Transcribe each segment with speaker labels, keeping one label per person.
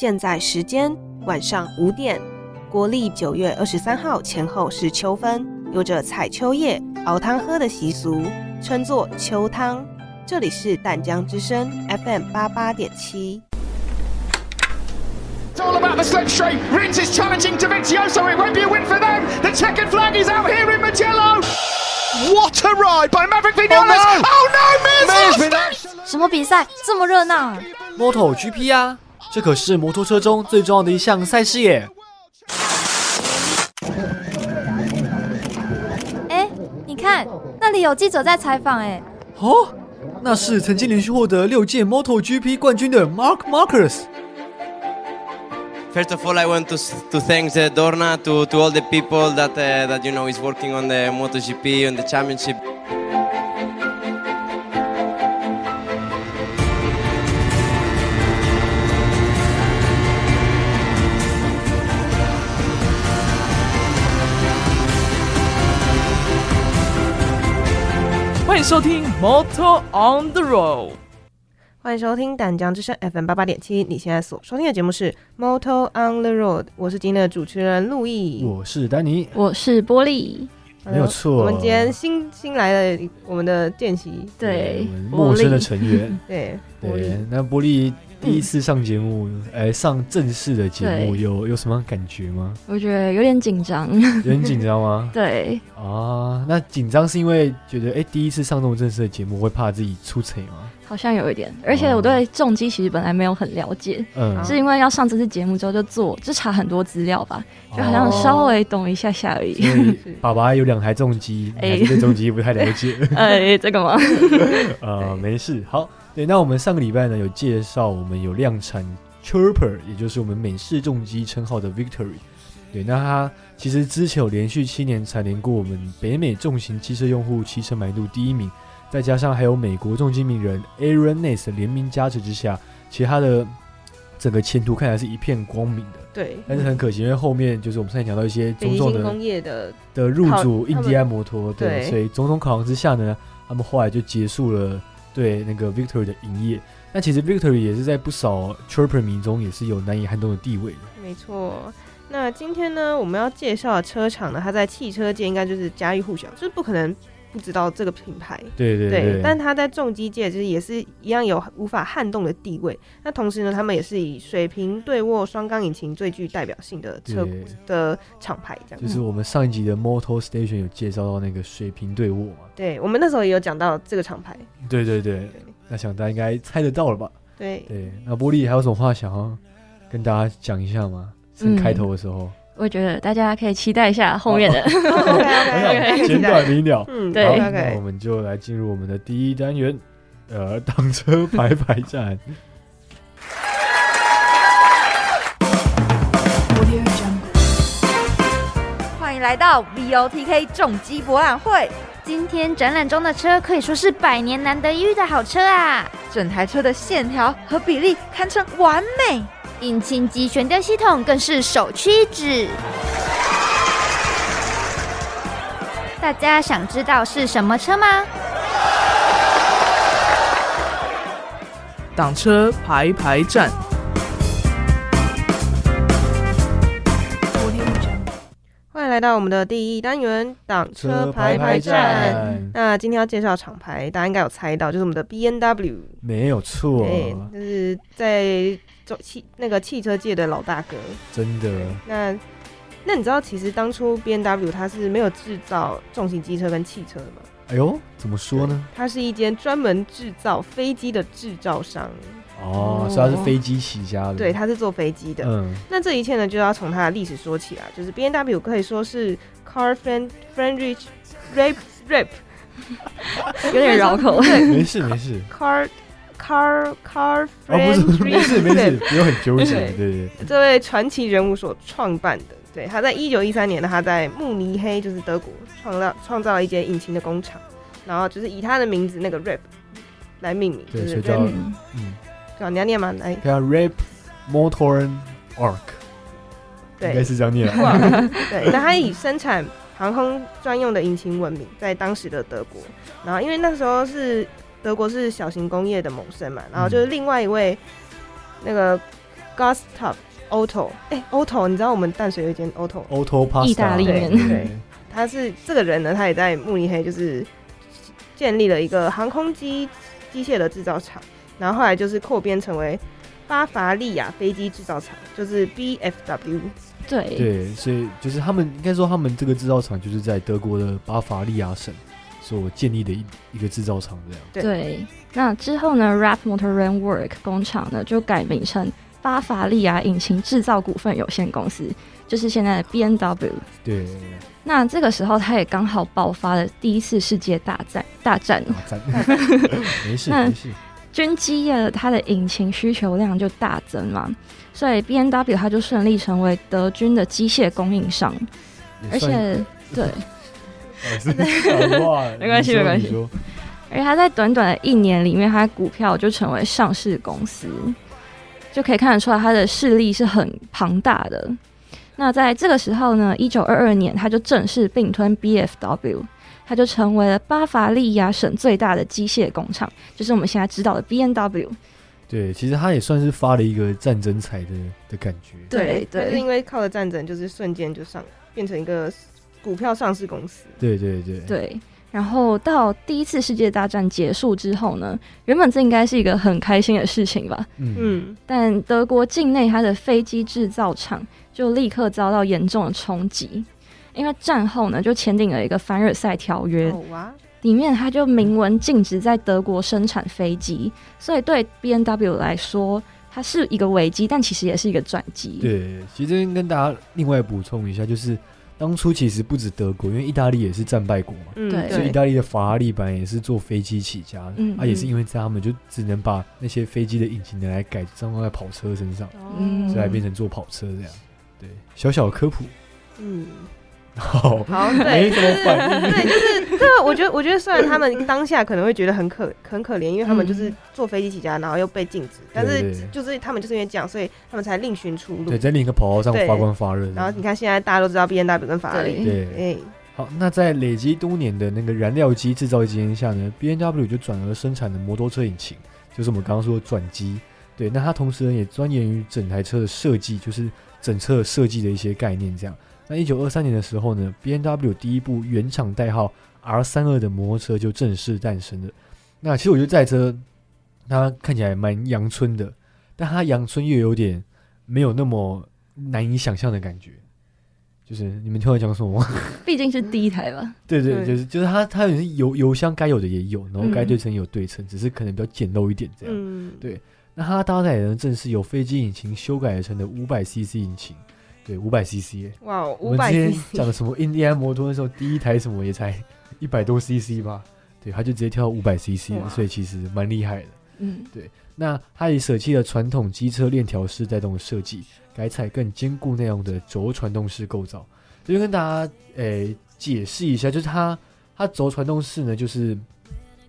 Speaker 1: 现在时间晚上五点，国历九月二十三号前后是秋分，有着采秋叶熬汤喝的习俗，称作秋汤。这里是淡江之声 FM 八八点七。
Speaker 2: It's all about the straight. Rins is challenging to Vizioso. It won't be a win for them. The checkered flag is out here in Magello. What a ride by Maverick Vinales.
Speaker 3: Oh, no.
Speaker 2: Oh no, Mirs!
Speaker 3: 什么比赛这么热闹啊
Speaker 4: ？Moto GP 啊，这可是摩托车中最重要的一项赛事耶。
Speaker 3: 哎，你看那里有记者在采访，哎，
Speaker 4: 哦，那是曾经连续获得六届 Moto GP 冠军的 Mark Marcus。
Speaker 5: First of all, I want to, to thank uh, Dorna to, to all the people that uh, that you know is working on the MotoGP on the championship.
Speaker 6: 欢迎收听 Motor on the Road。
Speaker 1: 欢迎收听淡江之声 FM 八八点七，你现在所收听的节目是 Motor on the Road，我是今天的主持人陆毅。
Speaker 4: 我是丹尼，
Speaker 3: 我是玻璃，
Speaker 1: 呃
Speaker 4: 没有错。
Speaker 1: 我们今天新新来的我们的见习，
Speaker 3: 对
Speaker 4: 我们，陌生的成员。
Speaker 1: 对，
Speaker 4: 对，那玻璃第一次上节目，哎、上正式的节目，有有什么感觉吗？
Speaker 3: 我觉得有点紧张，
Speaker 4: 有点紧张吗？
Speaker 3: 对，
Speaker 4: 啊，那紧张是因为觉得哎、第一次上这种正式的节目，会怕自己出丑吗？
Speaker 3: 好像有一点，而且我对重机其实本来没有很了解，
Speaker 4: 嗯，
Speaker 3: 是因为要上这次节目之后就做就查很多资料吧，就好像稍微懂一下下而已。
Speaker 4: 爸爸有两台重机，哎对重机不太了解。
Speaker 3: 哎，这个吗？
Speaker 4: 呃，没事。好，对，那我们上个礼拜呢有介绍我们有量产 Chirper，也就是我们美式重机称号的 Victory。对，那它其实之前有连续七年蝉联过我们北美重型汽车用户汽车满意度第一名，再加上还有美国重机名人 Aaron Ness 的联名加持之下，其实它的整个前途看起来是一片光明的。
Speaker 1: 对，
Speaker 4: 但是很可惜，因为后面就是我们上次讲到一些
Speaker 1: 北极
Speaker 4: 种种的
Speaker 1: 工业的
Speaker 4: 的入主印第安摩托，对所以种种考量之下呢，他们后来就结束了对那个 Victory 的营业。那其实 Victory 也是在不少 Chirper 迷中也是有难以撼动的地位的。
Speaker 1: 没错。那今天呢，我们要介绍的车厂呢，它在汽车界应该就是家喻户晓，就是不可能不知道这个品牌。
Speaker 4: 对对对，
Speaker 1: 但它在重机界就是也是一样有无法撼动的地位。那同时呢，他们也是以水平对卧双缸引擎最具代表性的车的厂牌，这样。
Speaker 4: 就是我们上一集的 Motor Station 有介绍到那个水平对卧嘛。
Speaker 1: 对，我们那时候也有讲到这个厂牌。
Speaker 4: 对对对，那想大家应该猜得到了吧？
Speaker 1: 对，
Speaker 4: 对，那玻璃还有什么话想要跟大家讲一下吗？趁
Speaker 3: 嗯
Speaker 4: 开头的时候，
Speaker 3: 我觉得大家可以期待一下后面的。
Speaker 4: 简短明了。
Speaker 1: 嗯，
Speaker 3: 对
Speaker 4: 那我。们就来进入我们的第一单元，呃，挡车排排站。
Speaker 7: 欢迎来到 VOTK 重机博览会，
Speaker 8: 今天展览中的车可以说是百年难得一遇的好车啊！
Speaker 7: 整台车的线条和比例堪称完美。
Speaker 8: 引擎及悬吊系统更是首屈一指。大家想知道是什么车吗？
Speaker 6: 挡车排排站，
Speaker 1: 欢迎来到我们的第一单元挡车排排站。那今天要介绍厂牌，大家应该有猜到，就是我们的 B N W。
Speaker 4: 没有错，
Speaker 1: 对，就是在走汽那个汽车界的老大哥。
Speaker 4: 真的，
Speaker 1: 那那你知道，其实当初 B N W 它是没有制造重型机车跟汽车的吗？
Speaker 4: 哎呦，怎么说呢？
Speaker 1: 它是一间专门制造飞机的制造商。
Speaker 4: 哦，所以它是飞机起家的，
Speaker 1: 对，它是做飞机的。
Speaker 4: 嗯，
Speaker 1: 那这一切呢，就要从它的历史说起啦。就是 B N W 可以说是 car friend Friendrich rap rap
Speaker 3: 有点绕口。
Speaker 4: 没事没事，
Speaker 1: car car car
Speaker 4: 哦，不是没事没事用很纠结，
Speaker 1: 对。
Speaker 4: 对对，
Speaker 1: 这位传奇人物所创办的。对，他在一九一三年呢，他在慕尼黑，就是德国，创造创造了一间引擎的工厂，然后就是以他的名字那个 rap 来命名，就是
Speaker 4: 对所以叫
Speaker 1: rap，
Speaker 3: 嗯，
Speaker 4: 嗯，
Speaker 1: 对啊，你要念吗？来，
Speaker 4: 看 Rap Motor Arc，应该
Speaker 1: 对，
Speaker 4: 是这样念。
Speaker 1: 对，那他以生产航空专用的引擎闻名，在当时的德国。然后因为那时候是德国是小型工业的猛生嘛，然后就是另外一位那个 Gustav Otto，哎，Otto，你知道我们淡水有一间
Speaker 4: Otto，Auto Pasta
Speaker 3: 意大利面。
Speaker 1: 对对。他是这个人呢，他也在慕尼黑就是建立了一个航空机机械的制造厂，然后后来就是扩编成为巴伐利亚飞机制造厂，就是 BFW。
Speaker 3: 对。
Speaker 4: 对，所以就是他们应该说他们这个制造厂就是在德国的巴伐利亚省所建立的一一个制造厂，这样。
Speaker 1: 对
Speaker 3: 对，那之后呢，Rap Motor Rail Work 工厂呢就改名成巴伐利亚引擎制造股份有限公司，就是现在的 B N W。
Speaker 4: 对，
Speaker 3: 那这个时候，它也刚好爆发了第一次世界大战。大战
Speaker 4: 没事
Speaker 3: 那
Speaker 4: 没事。
Speaker 3: 军机业它的引擎需求量就大增嘛，所以 B N W 它就顺利成为德军的机械供应商，而且对，没关系没关系而且他在短短的一年里面，他的股票就成为上市公司，就可以看得出来他的势力是很庞大的。那在这个时候呢，一九二二年，他就正式并吞 BFW，他就成为了巴伐利亚省最大的机械工厂，就是我们现在知道的 BNW。
Speaker 4: 对，其实他也算是发了一个战争财的的感觉。
Speaker 3: 对对
Speaker 1: 但是因为靠着战争，就是瞬间就上变成一个股票上市公司。
Speaker 4: 对对对。
Speaker 3: 对，然后到第一次世界大战结束之后呢，原本这应该是一个很开心的事情吧，
Speaker 4: 嗯。
Speaker 1: 嗯，
Speaker 3: 但德国境内它的飞机制造厂就立刻遭到严重的冲击，因为战后呢就签订了一个凡尔赛条约，里面它就明文禁止在德国生产飞机，所以对 B N W 来说，它是一个危机，但其实也是一个转机。
Speaker 4: 对，其实这边跟大家另外补充一下，就是当初其实不止德国，因为意大利也是战败国嘛，
Speaker 1: 嗯，
Speaker 3: 对。
Speaker 4: 所以意大利的法拉利本来也是做飞机起家的，
Speaker 3: 嗯
Speaker 4: 啊，也是因为这样，他们就只能把那些飞机的引擎拿来改装在跑车身上，
Speaker 3: 嗯
Speaker 4: 所以才变成做跑车这样。对，小小的科普。
Speaker 1: 嗯，
Speaker 4: 好，
Speaker 1: 好，
Speaker 4: 没
Speaker 1: 对，
Speaker 4: 什么反应。
Speaker 1: 对，就是这个，我觉得，我觉得虽然他们当下可能会觉得很可很可怜，因为他们就是坐飞机起家，然后又被禁止，但
Speaker 4: 对对
Speaker 1: 是就是他们就是因为这样，所以他们才另寻出路
Speaker 4: 对，。在另一个跑道上发光发热。
Speaker 1: 然后你看，现在大家都知道 B N W 跟法拉利，
Speaker 4: 对，
Speaker 1: 哎，
Speaker 4: 好，那在累积多年的那个燃料机制造经验下呢，B N W 就转而生产的摩托车引擎，就是我们刚刚说的转机。对，那它同时呢也钻研于整台车的设计，就是整车设计的一些概念。这样，那一九二三年的时候呢，B N W 第一部原厂代号 R 三二的摩托车就正式诞生了。那其实我觉得这台车它看起来蛮阳春的，但它阳春又有点没有那么难以想象的感觉。就是你们听我讲什么吗？
Speaker 3: 毕竟是第一台吧。
Speaker 4: 对对，就是就是它它有些油油箱该有的也有，然后该
Speaker 3: 嗯
Speaker 4: 对称也有对称，只是可能比较简陋一点这样。
Speaker 1: 嗯，
Speaker 4: 对那它搭载的正是由飞机引擎修改而成的五百 CC 引擎，对，五百 CC 耶。
Speaker 1: 哇，
Speaker 4: 我
Speaker 1: 五百
Speaker 4: 们之前
Speaker 1: CC，
Speaker 4: 讲的什么印第安摩托的时候，第一台什么也才一百多 CC 吧，对，他就直接跳到五百 CC 了，
Speaker 1: 哇
Speaker 4: 所以其实蛮厉害的。
Speaker 3: 嗯，对
Speaker 4: 那他也舍弃了传统机车链条式带动的设计，改采更坚固耐用的轴传动式构造。这就跟大家诶、解释一下，就是它它轴传动式呢，就是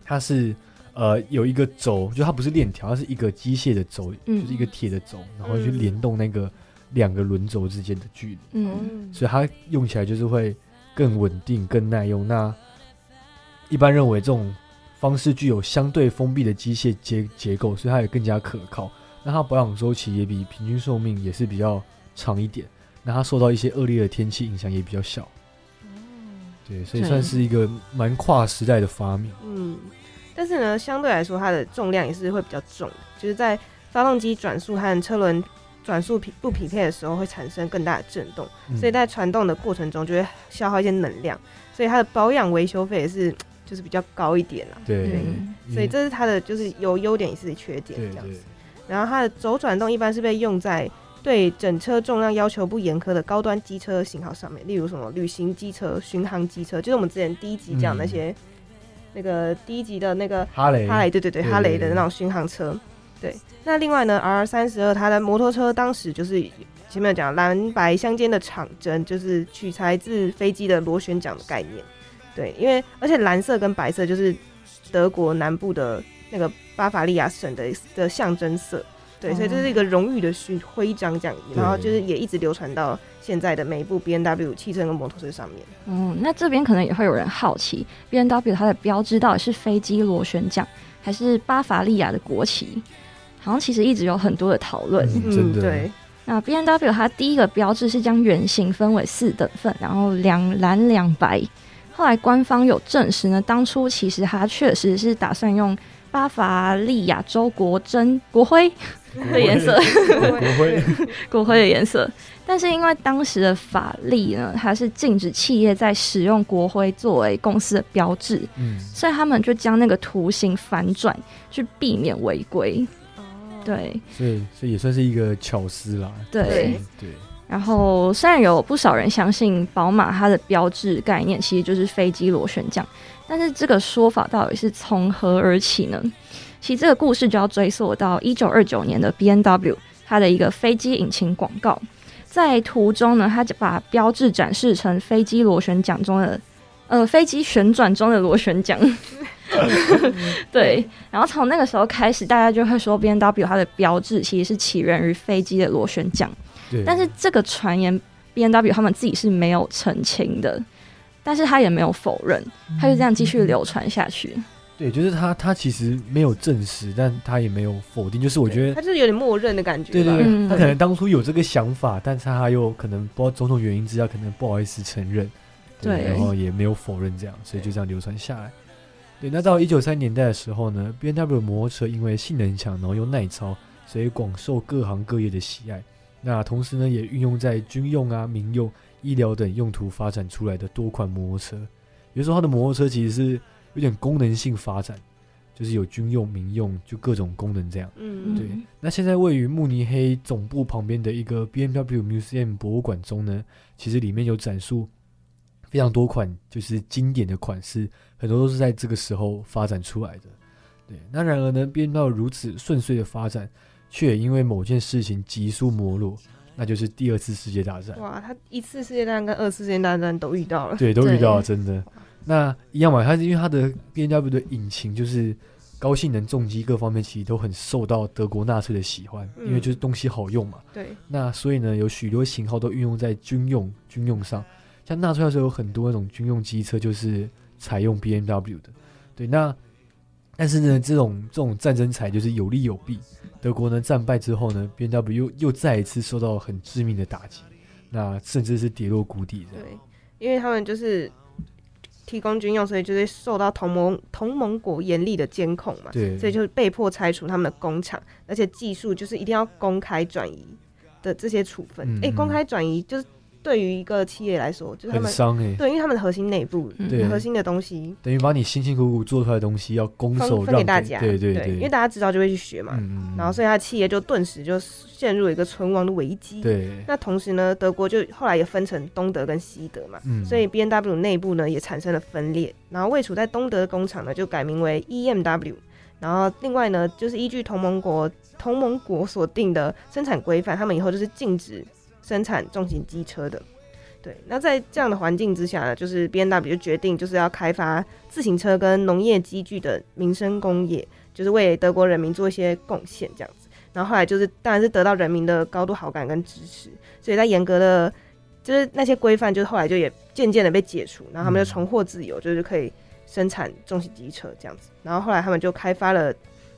Speaker 4: 它是呃有一个轴，就它不是链条，它是一个机械的轴，
Speaker 3: 嗯
Speaker 4: 就是一个铁的轴，然后去
Speaker 1: 嗯
Speaker 4: 联动那个两个轮轴之间的距离，
Speaker 3: 嗯，
Speaker 4: 所以它用起来就是会更稳定、更耐用。那一般认为这种方式具有相对封闭的机械结结构，所以它也更加可靠。那它保养周期也比平均寿命也是比较长一点。那它受到一些恶劣的天气影响也比较小。对，所以算是一个蛮跨时代的发明。
Speaker 1: 嗯，但是呢，相对来说，它的重量也是会比较重的，就是在发动机转速和车轮转速匹不匹配的时候，会产生更大的震动，
Speaker 4: 嗯。
Speaker 1: 所以在传动的过程中就会消耗一些能量，所以它的保养维修费也是就是比较高一点啦。
Speaker 4: 对，
Speaker 3: 嗯。
Speaker 1: 所以这是它的就是有优点也是缺点这样子。然后它的轴转动一般是被用在对整车重量要求不严苛的高端机车型号上面，例如什么旅行机车、巡航机车，就是我们之前第一集讲那些、那个第一集的那个
Speaker 4: 哈雷，
Speaker 1: 哈雷，对对对，
Speaker 4: 对
Speaker 1: 哈雷的那种巡航车。对，那另外呢，R 三十二它的摩托车当时就是前面有讲蓝白相间的场针，就是取材自飞机的螺旋桨的概念。对，因为而且蓝色跟白色就是德国南部的那个巴伐利亚省的的象征色。对，所以这是一个荣誉的勋徽章这样，然后就是也一直流传到现在的每一部 B N W 汽车跟摩托车上面。
Speaker 3: 嗯，那这边可能也会有人好奇，B N W 它的标志到底是飞机螺旋桨，还是巴伐利亚的国旗？好像其实一直有很多的讨论。
Speaker 4: 嗯
Speaker 1: 对，
Speaker 3: 那 B N W 它第一个标志是将圆形分为四等份，然后两蓝两白。后来官方有证实呢，当初其实它确实是打算用巴伐利亚州国珍国徽的颜色，
Speaker 4: 国徽，
Speaker 3: 国徽的颜色。但是因为当时的法律呢，它是禁止企业在使用国徽作为公司的标志，
Speaker 4: 嗯，
Speaker 3: 所以他们就将那个图形反转，去避免违规。对
Speaker 4: 所以所以也算是一个巧思啦。
Speaker 3: 对。
Speaker 4: 对，
Speaker 3: 然后虽然有不少人相信宝马它的标志概念其实就是飞机螺旋桨，但是这个说法到底是从何而起呢？其实这个故事就要追溯到一九二九年的 B N W 它的一个飞机引擎广告，在图中呢，它就把标志展示成飞机螺旋桨中的呃飞机旋转中的螺旋桨。对，然后从那个时候开始，大家就会说 B N W 它的标志其实是起源于飞机的螺旋桨。
Speaker 4: 对，
Speaker 3: 但是这个传言 B N W 他们自己是没有澄清的，但是他也没有否认，他就这样继续流传下去。
Speaker 4: 对，就是他他其实没有证实，但他也没有否定，就是我觉得。
Speaker 1: 他就是有点默认的感觉。
Speaker 4: 对对对，
Speaker 3: 嗯
Speaker 4: 他可能当初有这个想法，但是他又可能不知道种种原因之下，可能不好意思承认，
Speaker 3: 对
Speaker 4: 然后也没有否认这样，所以就这样流传下来。对，那到一九三年代的时候呢，B N W 摩托车因为性能强，然后又耐操，所以广受各行各业的喜爱。那同时呢，也运用在军用啊、民用、医疗等用途发展出来的多款摩托车。有时候它的摩托车其实是有点功能性发展，就是有军用、民用，就各种功能这样。
Speaker 1: 嗯，
Speaker 4: 对，那现在位于慕尼黑总部旁边的一个 BMW Museum 博物馆中呢，其实里面有展述非常多款就是经典的款式，很多都是在这个时候发展出来的。对，那然而呢，BMW 如此顺遂的发展，却也因为某件事情急速没落，那就是第二次世界大战。
Speaker 1: 哇，他一次世界大战跟二次世界大战都遇到了。
Speaker 4: 对，都遇到了，真的。那一样嘛，它是因为它的 B N W 的引擎就是高性能重机各方面其实都很受到德国纳粹的喜欢，因为
Speaker 1: 嗯
Speaker 4: 就是东西好用嘛。
Speaker 1: 对，
Speaker 4: 那所以呢，有许多型号都运用在军用军用上，像纳粹那时候有很多那种军用机车就是采用 B N W 的。对，那但是呢，这种这种战争才就是有利有弊。德国呢战败之后呢，B N W 又又再一次受到很致命的打击，那甚至是跌落谷底的。
Speaker 1: 对，因为他们就是提供军用，所以就是受到同盟同盟国严厉的监控嘛，
Speaker 4: 对，
Speaker 1: 所以就是被迫拆除他们的工厂，而且技术就是一定要公开转移的这些处分。哎、
Speaker 4: 嗯嗯
Speaker 1: 公开转移就是对于一个企业来说，就是他
Speaker 4: 很
Speaker 1: 们
Speaker 4: 伤哎、
Speaker 1: 对，因为他们的核心内部、
Speaker 3: 嗯。
Speaker 1: 核心的东西
Speaker 4: 等于把你辛辛苦苦做出来的东西要公
Speaker 1: 分
Speaker 4: 手让
Speaker 1: 分给大家，
Speaker 4: 对对对，
Speaker 1: 因为大家知道就会去学嘛，
Speaker 4: 嗯。
Speaker 1: 然后所以他的企业就顿时就陷入了一个存亡的危机。
Speaker 4: 对，
Speaker 1: 那同时呢，德国就后来也分成东德跟西德嘛，
Speaker 4: 嗯。
Speaker 1: 所以 B N W 内部呢也产生了分裂，然后位处在东德的工厂呢就改名为 E M W，然后另外呢就是依据同盟国同盟国所定的生产规范，他们以后就是禁止生产重型机车的。对，那在这样的环境之下呢，就是 B N W 就决定就是要开发自行车跟农业机具的民生工业，就是为德国人民做一些贡献这样子。然后后来就是当然是得到人民的高度好感跟支持，所以在严格的就是那些规范，就是后来就也渐渐的被解除，然后他们就重获自由，就是可以生产重型机车这样子。然后后来他们就开发了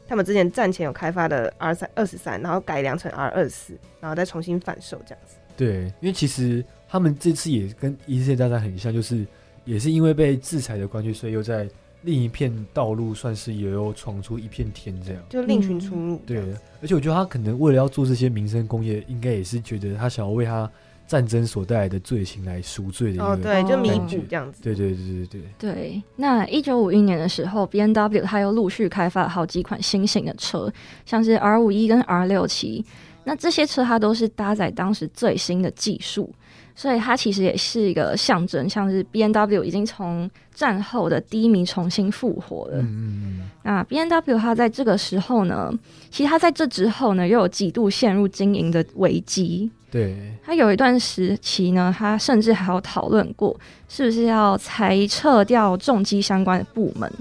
Speaker 1: 他们之前战前有开发的 R 三二十三，然后改良成 R 二十四，然后再重新贩售这样子。
Speaker 4: 对，因为其实他们这次也跟一次世界大战很像，就是也是因为被制裁的关系，所以又在另一片道路算是也有闯出一片天这样。
Speaker 1: 就另寻出路。
Speaker 4: 对，而且我觉得他可能为了要做这些民生工业，应该也是觉得他想要为他战争所带来的罪行来赎罪的一个。
Speaker 1: 哦，对，就弥
Speaker 3: 哦
Speaker 1: 补这样子。
Speaker 4: 对对对对对，
Speaker 3: 对，那一九五一年的时候，B N W 它又陆续开发了好几款新型的车，像是 R 五一跟 R 六七。那这些车它都是搭载当时最新的技术，所以它其实也是一个象征，像是 B N W 已经从战后的低迷重新复活了。
Speaker 4: 嗯嗯嗯，
Speaker 3: 那 B N W 它在这个时候呢，其实它在这之后呢，又有几度陷入经营的危机。
Speaker 4: 对，
Speaker 3: 它有一段时期呢，它甚至还有讨论过是不是要裁撤掉重机相关的部门，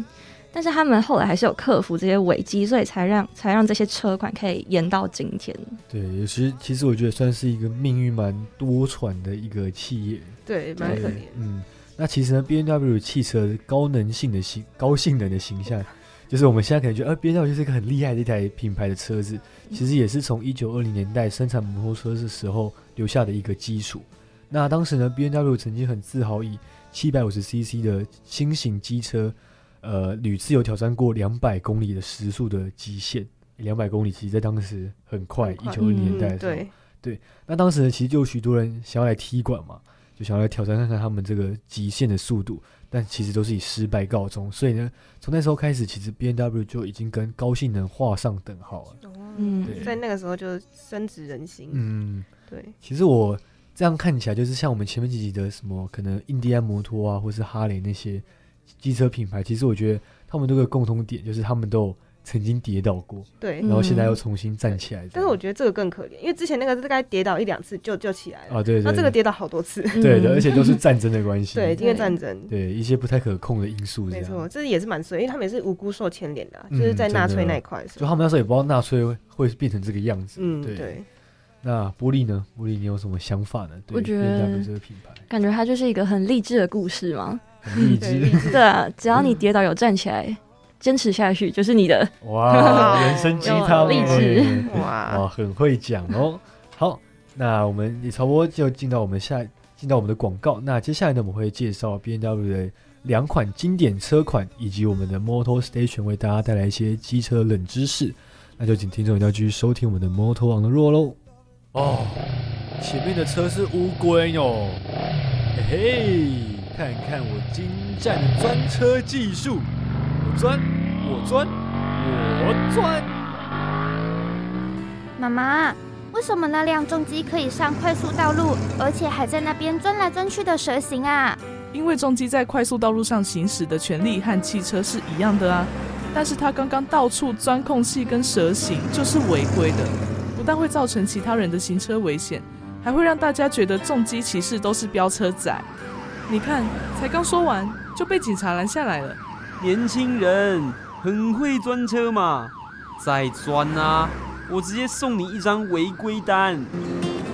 Speaker 3: 但是他们后来还是有克服这些危机，所以才让才让这些车款可以延到今天。
Speaker 4: 对，其实其实我觉得算是一个命运蛮多舛的一个企业。
Speaker 1: 对，蛮可怜。
Speaker 4: 嗯，那其实呢，B N W 汽车高能性的形高性能的形象，就是我们现在可能觉得，呃，B N W 就是一个很厉害的一台品牌的车子，其实也是从一九二零年代生产摩托车的时候留下的一个基础。那当时呢，B N W 曾经很自豪以七百五十 CC 的新型机车，呃，屡次有挑战过两百公里的时速的极限。两百公里其实在当时很快，一九二零年代的时候，
Speaker 1: 对
Speaker 4: 对。那当时呢，其实就有许多人想要来踢馆嘛，就想要来挑战看看他们这个极限的速度。但其实都是以失败告终，所以呢，从那时候开始，其实 B N W 就已经跟高性能画上等号了。
Speaker 1: 嗯，在那个时候就深植人心。嗯，对。
Speaker 4: 其实我这样看起来，就是像我们前面几集的什么，可能印第安摩托啊，或是哈雷那些机车品牌，其实我觉得他们都有共同点，就是他们都。曾经跌倒过，
Speaker 1: 对，
Speaker 4: 然后现在又重新站起来。
Speaker 1: 但是我觉得这个更可怜，因为之前那个大概跌倒一两次就就起来了
Speaker 4: 啊，对，
Speaker 1: 那这个跌倒好多次，
Speaker 4: 对的，而且都是战争的关系，
Speaker 1: 对，因为战争，
Speaker 4: 对一些不太可控的因素，
Speaker 1: 没错，这也是蛮衰，因为他们也是无辜受牵连的，就是在纳粹那一块，
Speaker 4: 就他们那时候也不知道纳粹会变成这个样子，
Speaker 1: 嗯，对。
Speaker 4: 那玻璃呢？玻璃，你有什么想法呢？我觉得这个品牌，
Speaker 3: 感觉它就是一个很励志的故事嘛，
Speaker 4: 很励志，
Speaker 3: 对啊，只要你跌倒有站起来。坚持下去就是你的
Speaker 4: 哇，人生鸡汤
Speaker 3: 励志
Speaker 4: 哇，很会讲哦。好，那我们也差不多就进到我们下进到我们的广告。那接下来呢，我们会介绍 B N W 的两款经典车款，以及我们的 Motor Station 为大家带来一些机车冷知识。那就请听众一定要继续收听我们的 Motor on the Road 喽。哦，前面的车是乌龟哟，嘿嘿，看看我精湛的钻车技术。我钻，我钻，我钻。
Speaker 8: 妈妈，为什么那辆重机可以上快速道路，而且还在那边钻来钻去的蛇形啊？
Speaker 6: 因为重机在快速道路上行驶的权利和汽车是一样的啊，但是它刚刚到处钻空隙跟蛇形，就是违规的，不但会造成其他人的行车危险，还会让大家觉得重机骑士都是飙车仔。你看，才刚说完就被警察拦下来了。
Speaker 9: 年轻人很会钻车嘛，再钻啊！我直接送你一张违规单。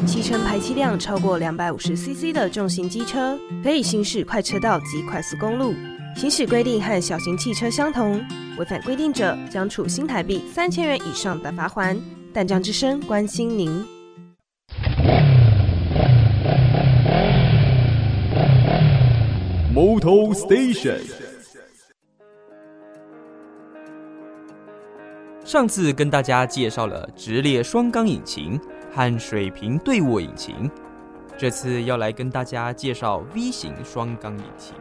Speaker 1: 汽车排气量超过两百五十 CC 的重型机车，可以行驶快车道及快速公路。行驶规定和小型汽车相同，违反规定者将处新台币三千元以上的罚款。淡江之声关心您。
Speaker 2: Moto Station。
Speaker 10: 上次跟大家介绍了直列双缸引擎和水平对卧引擎，这次要来跟大家介绍 V 型双缸引擎。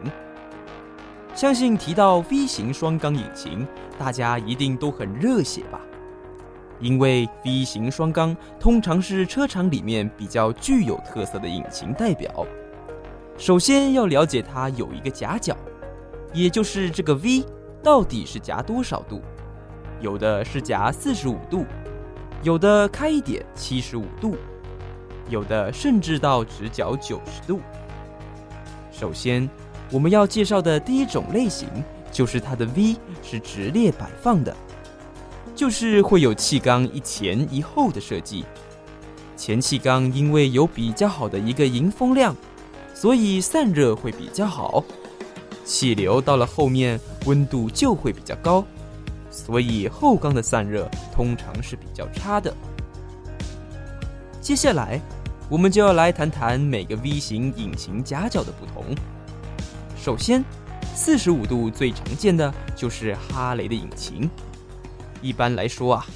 Speaker 10: 相信提到 V 型双缸引擎，大家一定都很热血吧？因为 V 型双缸通常是车厂里面比较具有特色的引擎代表。首先要了解它有一个夹角，也就是这个 V 到底是夹多少度？有的是夹四十五度，有的开一点七十五度，有的甚至到直角九十度。首先，我们要介绍的第一种类型就是它的 V 是直列摆放的，就是会有气缸一前一后的设计。前气缸因为有比较好的一个迎风量，所以散热会比较好，气流到了后面温度就会比较高。所以后缸的散热通常是比较差的。接下来，我们就要来谈谈每个 V 型引擎夹角的不同。首先，四十五度最常见的就是哈雷的引擎。一般来说啊，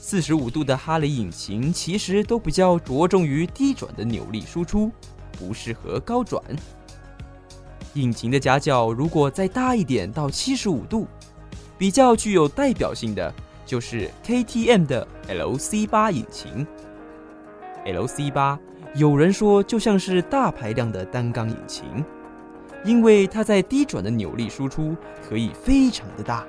Speaker 10: 四十五度的哈雷引擎其实都比较着重于低转的扭力输出，不适合高转。引擎的夹角如果再大一点，到七十五度。比较具有代表性的就是 KTM 的 LC 八引擎。LC 八有人说就像是大排量的单缸引擎，因为它在低转的扭力输出可以非常的大，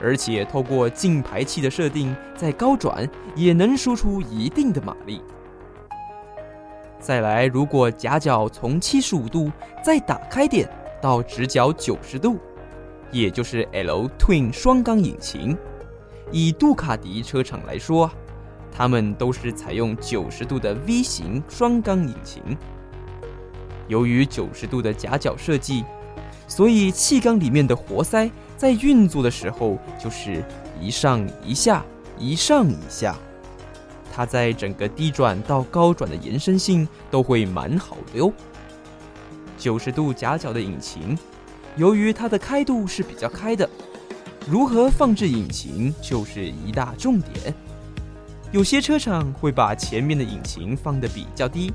Speaker 10: 而且透过进排气的设定，在高转也能输出一定的马力。再来，如果夹角从七十五度再打开点到直角九十度。也就是 L Twin 双缸引擎，以杜卡迪车厂来说，它们都是采用九十度的 V 型双缸引擎。由于九十度的夹角设计，所以气缸里面的活塞在运作的时候就是一上一下，一上一下。它在整个低转到高转的延伸性都会蛮好的哟。九十度夹角的引擎，由于它的开度是比较开的，如何放置引擎就是一大重点。有些车厂会把前面的引擎放得比较低，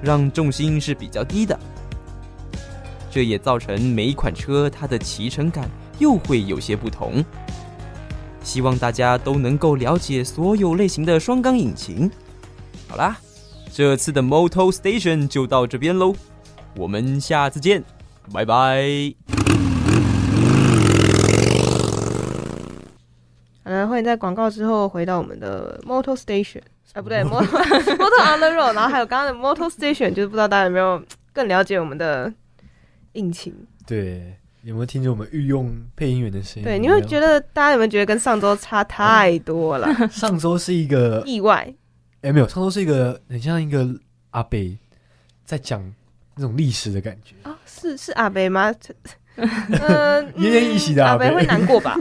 Speaker 10: 让重心是比较低的，这也造成每一款车它的骑乘感又会有些不同。希望大家都能够了解所有类型的双缸引擎。好啦，这次的 Moto Station 就到这边喽，我们下次见，拜拜。
Speaker 1: 好了，欢迎在广告之后回到我们的 Motor Station，哎，不对，Motor Motor on the road，然后还有刚刚的 Motor Station，就是不知道大家有没有更了解我们的引擎？
Speaker 4: 对，有没有听见我们御用配音员的声音？
Speaker 1: 对，你会觉得大家有没有觉得跟上周差太多了？
Speaker 4: 上周是一个
Speaker 1: 意外，
Speaker 4: 哎，没有，上周是一个很像一个阿北在讲那种历史的感觉
Speaker 1: 啊，是是阿北吗？
Speaker 4: 嗯，奄奄一息的
Speaker 1: 阿北会难过吧？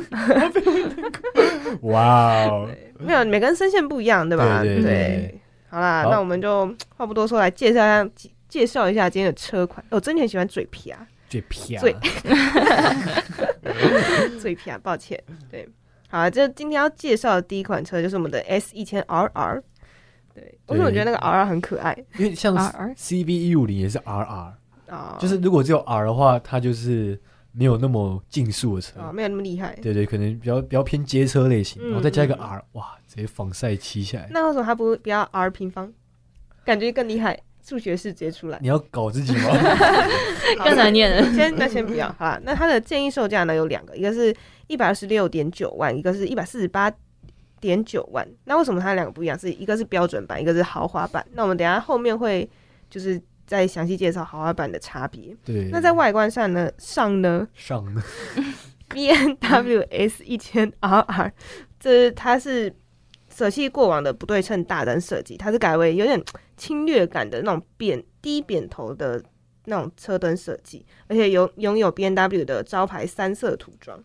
Speaker 4: 哇哦，
Speaker 1: 没有，每个人声线不一样，对吧？
Speaker 4: 对，
Speaker 1: 好啦，那我们就话不多说，来介绍一下介绍一下今天的车款。我真的很喜欢嘴皮啊，
Speaker 4: 嘴皮啊，
Speaker 1: 嘴，嘴皮啊，抱歉。对，好，这今天要介绍的第一款车就是我们的 S 一千 RR。对，为什么我觉得那个 RR 很可爱？
Speaker 4: 因为像 CB 一五零也是 RR。啊，就是如果只有 R 的话，它就是没有那么竞速的车
Speaker 1: 啊，没有那么厉害。
Speaker 4: 对对，可能比较比较偏街车类型，然后再加一个 R，哇，直接防晒漆下来。
Speaker 1: 那为什么它不比较 R 平方？感觉更厉害，数学式直接出来。
Speaker 4: 你要搞自己吗？
Speaker 3: 更难念了。
Speaker 1: 先那先不要好了。那它的建议售价呢有两个，一个是一百二十六点九万，一个是一百四十八点九万。那为什么它两个不一样？是一个是标准版，一个是豪华版。那我们等下后面会就是。再详细介绍豪华版的差别。
Speaker 4: 对，
Speaker 1: 那在外观上呢？上呢？
Speaker 4: 上呢
Speaker 1: ？B N W S 一千 R R，这它是舍弃过往的不对称大灯设计，它是改为有点侵略感的那种扁低扁头的那种车灯设计，而且有拥有 B N W 的招牌三色涂装。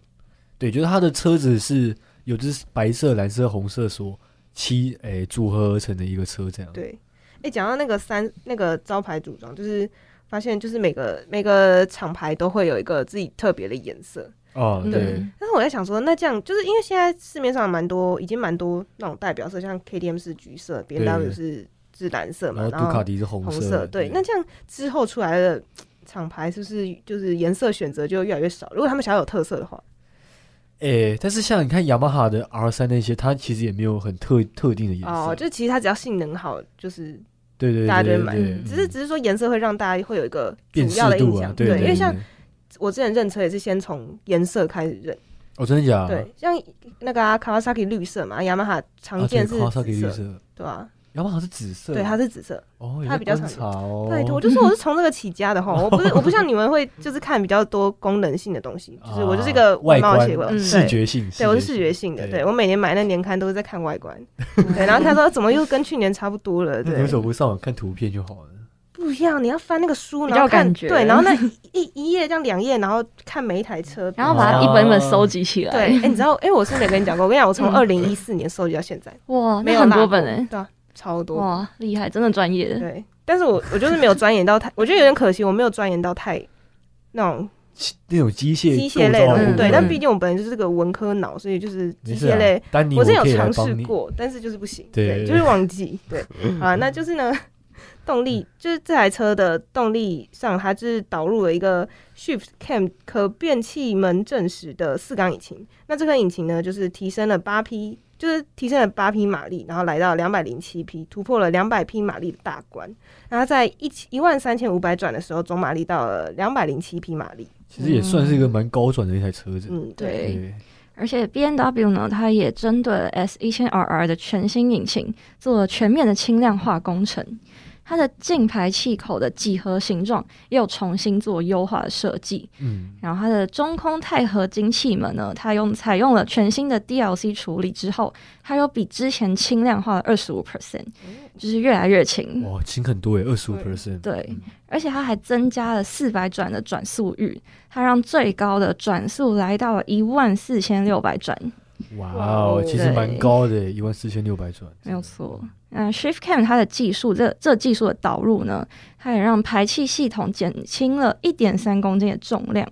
Speaker 4: 对，就是它的车子是有只白色、蓝色、红色所七诶组合而成的一个车，这样。
Speaker 1: 对。哎，讲到那个三那个招牌组装，就是发现就是每个每个厂牌都会有一个自己特别的颜色
Speaker 4: 哦，对。
Speaker 1: 但是我在想说，那这样就是因为现在市面上蛮多，已经蛮多那种代表色，像 K T M 是橘色，B M W 是是蓝色嘛，
Speaker 4: 然后杜卡迪是红色，
Speaker 1: 对。那这样之后出来的厂牌是不是就是颜色选择就越来越少？如果他们想要有特色的话，
Speaker 4: 哎，但是像你看雅马哈的 R 三那些，它其实也没有很特特定的颜色
Speaker 1: 哦，就其实它只要性能好，就是。
Speaker 4: 对对，
Speaker 1: 大家
Speaker 4: 就
Speaker 1: 会买，只是只是说颜色会让大家会有一个主要的印象，
Speaker 4: 对，
Speaker 1: 因为像我之前认车也是先从颜色开始认，
Speaker 4: 哦，真的假？
Speaker 1: 对，像那个啊，Kawasaki 绿色嘛，雅马哈常见是
Speaker 4: 紫色，
Speaker 1: 对吧？
Speaker 4: 雅马哈是紫色，
Speaker 1: 对，它是紫色，
Speaker 4: 哦，
Speaker 1: 它比较
Speaker 4: 常哦。
Speaker 1: 对，我就说我是从这个起家的哈，我不是我不像你们会就是看比较多功能性的东西，就是我就是一个
Speaker 4: 外观
Speaker 1: 视
Speaker 4: 觉性，
Speaker 1: 对，我是视觉性的，对我每年买那年刊都是在看外观，对，然后他说怎么又跟去年差不多了？对，
Speaker 4: 为什么不上网看图片就好了？
Speaker 1: 不一样，你要翻那个书，然后看对，然后那一 一页这样两页，然后看每一台车，
Speaker 3: 然后把它一本本收集起来。
Speaker 1: 对，哎，你知道，哎，我是没跟你讲过，我跟你讲，我从二零一四年收集到现在，
Speaker 3: 哇，没有很多本哎，
Speaker 1: 对啊。超多
Speaker 3: 哇，厉害，真的专业。
Speaker 1: 对，但是我我就是没有钻研到太，我觉得有点可惜，我没有钻研到太那种
Speaker 4: 那种机械
Speaker 1: 机械类的。对，但毕竟我本来就是个文科脑，所以就是机械类，我真有尝试过，但是就是不行，对，就是忘记。对，啊，那就是呢，动力就是这台车的动力上，它就是导入了一个 Shift Cam 可变气门正时的四缸引擎。那这颗引擎呢，就是提升了八匹。就是提升了八匹马力，然后来到两百零七匹，突破了两百匹马力的大关。然后在一一万三千五百转的时候，总马力到了两百零七匹马力。
Speaker 4: 其实也算是一个蛮高转的一台车子。
Speaker 1: 嗯，对。
Speaker 3: 而且 B N W 呢，它也针对 S 一千 R R 的全新引擎做了全面的轻量化工程。它的进排气口的几何形状也有重新做优化的设计。
Speaker 4: 嗯，
Speaker 3: 然后它的中空钛合金气门呢，它用采用了全新的 DLC 处理之后，它又比之前轻量化了二十五 percent，就是越来越轻。
Speaker 4: 哇，轻很多诶，二十五 percent。
Speaker 3: 对，而且它还增加了四百转的转速域，它让最高的转速来到了一万四千六百转。
Speaker 4: 哇哦，其实蛮高的，一万四千六百转，
Speaker 3: 没有错。那 Shift Cam 它的技术，这这技术的导入呢，它也让排气系统减轻了一点三公斤的重量，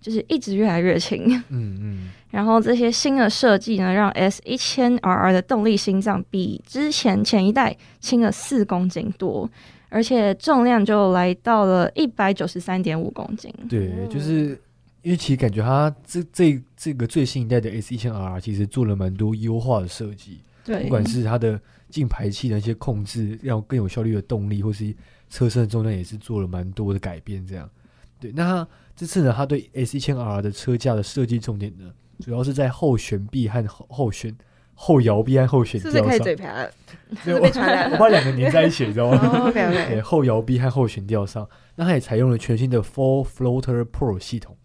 Speaker 3: 就是一直越来越轻。
Speaker 4: 嗯嗯。
Speaker 3: 然后这些新的设计呢，让 S 一千 RR 的动力心脏比之前前一代轻了四公斤多，而且重量就来到了一百九十三点五公斤。
Speaker 4: 对，就是因为其实感觉它这这这个最新一代的 S 一千 RR 其实做了蛮多优化的设计，
Speaker 3: 对，
Speaker 4: 不管是它的。进排气的一些控制，让更有效率的动力，或是车身的重量也是做了蛮多的改变。这样，对。那它这次呢，它对 S 一千 R 的车架的设计重点呢，主要是在后悬臂和后后悬后摇臂和后悬吊上。我把两个连在一起，你知道吗
Speaker 1: ？OK OK。
Speaker 4: 对，后摇臂和后悬吊上，那它也采用了全新的 Four Floater Pro 系统。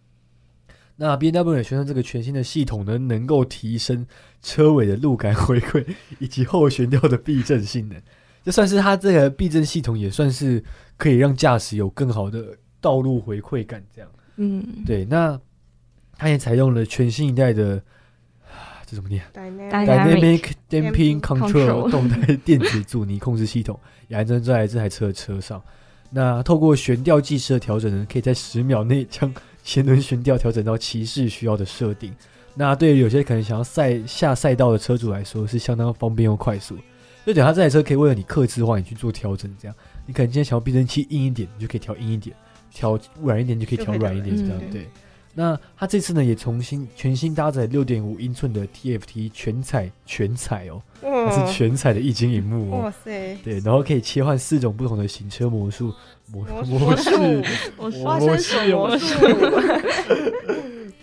Speaker 4: 那 B N W 也宣称，这个全新的系统呢，能够提升车尾的路感 回馈以及后悬吊的避震性能。这算是它这个避震系统，也算是可以让驾驶有更好的道路回馈感。这样，
Speaker 3: 嗯，
Speaker 4: 对。那它也采用了全新一代的，这怎么念
Speaker 3: ？Dynamic
Speaker 4: Damping Control 动态电子阻尼控制系统，也安装在这台车的车上。那透过悬吊计时的调整呢，可以在十秒内将前轮悬吊调整到骑士需要的设定，那对于有些可能想要赛下赛道的车主来说是相当方便又快速。就等他这台车可以为了你克制化，你去做调整，这样你可能今天想要避震器硬一点，你就可以调硬一点；调软一点就可以调软一点，这样对。那它这次呢也重新全新搭载六点五英寸的 TFT 全彩全彩哦，它是全彩的液晶荧幕哦，哇塞！对，然后可以切换四种不同的行车模式。模模式，
Speaker 1: 模式，模式，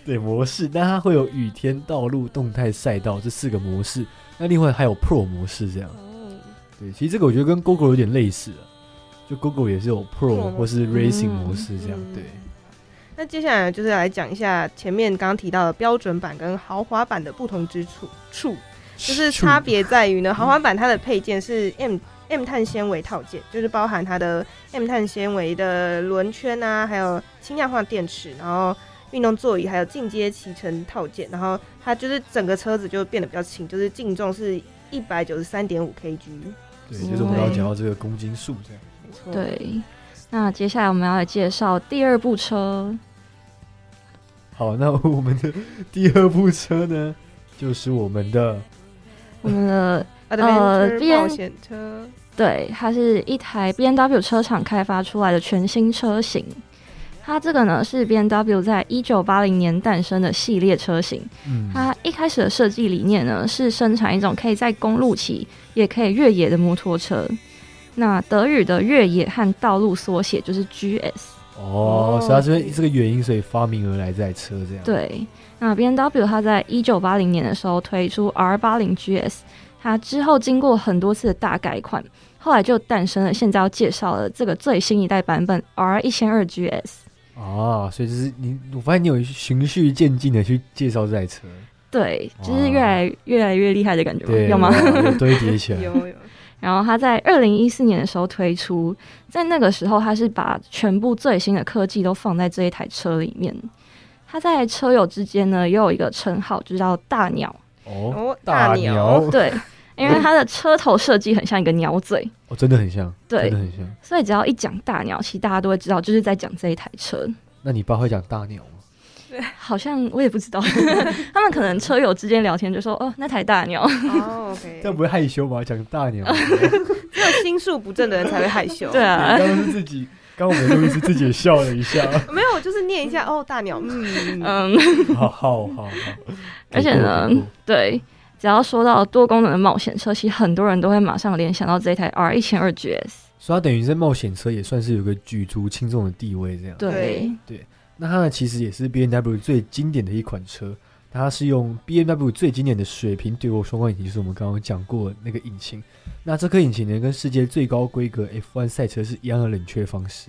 Speaker 4: 对模式，但它会有雨天、道路、动态赛道这四个模式。那另外还有 Pro 模式这样。对，其实这个我觉得跟 Google 有点类似啊，就 Google 也是有 Pro 或是 Racing 模式这样。对。
Speaker 1: 那接下来就是来讲一下前面刚刚提到的标准版跟豪华版的不同之处，处就是差别在于呢，豪华版它的配件是 M。M 碳纤维套件就是包含它的 M 碳纤维的轮圈啊，还有轻量化电池，然后运动座椅，还有进阶骑乘套件，然后它就是整个车子就变得比较轻，就是净重是一百九十三点五 kg。
Speaker 4: 对，就是我们要讲到这个公斤数这样。
Speaker 1: 没错。
Speaker 3: 对，那接下来我们要来介绍第二部车。
Speaker 4: 好，那我们的 第二部车呢，就是我们的
Speaker 3: 我们的
Speaker 1: 呃冒险车。
Speaker 3: 对，它是一台 B N W 车厂开发出来的全新车型。它这个呢是 B N W 在一九八零年诞生的系列车型。嗯，它一开始的设计理念呢是生产一种可以在公路骑也可以越野的摩托车。那德语的越野和道路缩写就是 G S。
Speaker 4: 哦，所以它这边这个原因，所以发明而来这台车这样。
Speaker 3: 对，那 B N W 它在一九八零年的时候推出 R 八零 G S。它之后经过很多次的大改款，后来就诞生了现在要介绍的这个最新一代版本 R 一千二 GS。
Speaker 4: 哦，所以就是你，我发现你有循序渐进的去介绍这台车。
Speaker 3: 对，就是越来越来越厉害的感觉，
Speaker 4: 有
Speaker 3: 吗？
Speaker 4: 堆叠起来。
Speaker 1: 有有。
Speaker 3: 然后它在二零一四年的时候推出，在那个时候它是把全部最新的科技都放在这一台车里面。它在车友之间呢，也有一个称号，就叫大鸟。
Speaker 4: 哦，大鸟。
Speaker 3: 对。因为它的车头设计很像一个鸟嘴
Speaker 4: 哦，真的很像，
Speaker 3: 对，
Speaker 4: 真的很像。
Speaker 3: 所以只要一讲大鸟，其实大家都会知道，就是在讲这一台车。
Speaker 4: 那你爸会讲大鸟吗？
Speaker 3: 对，好像我也不知道。他们可能车友之间聊天就说：“哦，那台大鸟。”
Speaker 1: 哦，OK。
Speaker 4: 这样不会害羞吗？讲大鸟，
Speaker 1: 只有心术不正的人才会害羞。
Speaker 3: 对啊，
Speaker 4: 刚刚是自己，刚刚我们录音是自己笑了一下。
Speaker 1: 没有，就是念一下哦，大鸟。嗯
Speaker 3: 嗯，
Speaker 4: 好好好好。
Speaker 3: 而且呢，对。只要说到多功能的冒险车，其实很多人都会马上联想到这一台 R 一千二 GS。
Speaker 4: 所以它等于在冒险车也算是有个举足轻重的地位，这样。
Speaker 3: 对
Speaker 4: 对。那它呢，其实也是 B M W 最经典的一款车，它是用 B M W 最经典的水平对卧双缸引擎，就是我们刚刚讲过的那个引擎。那这颗引擎呢，跟世界最高规格 F1 赛车是一样的冷却方式，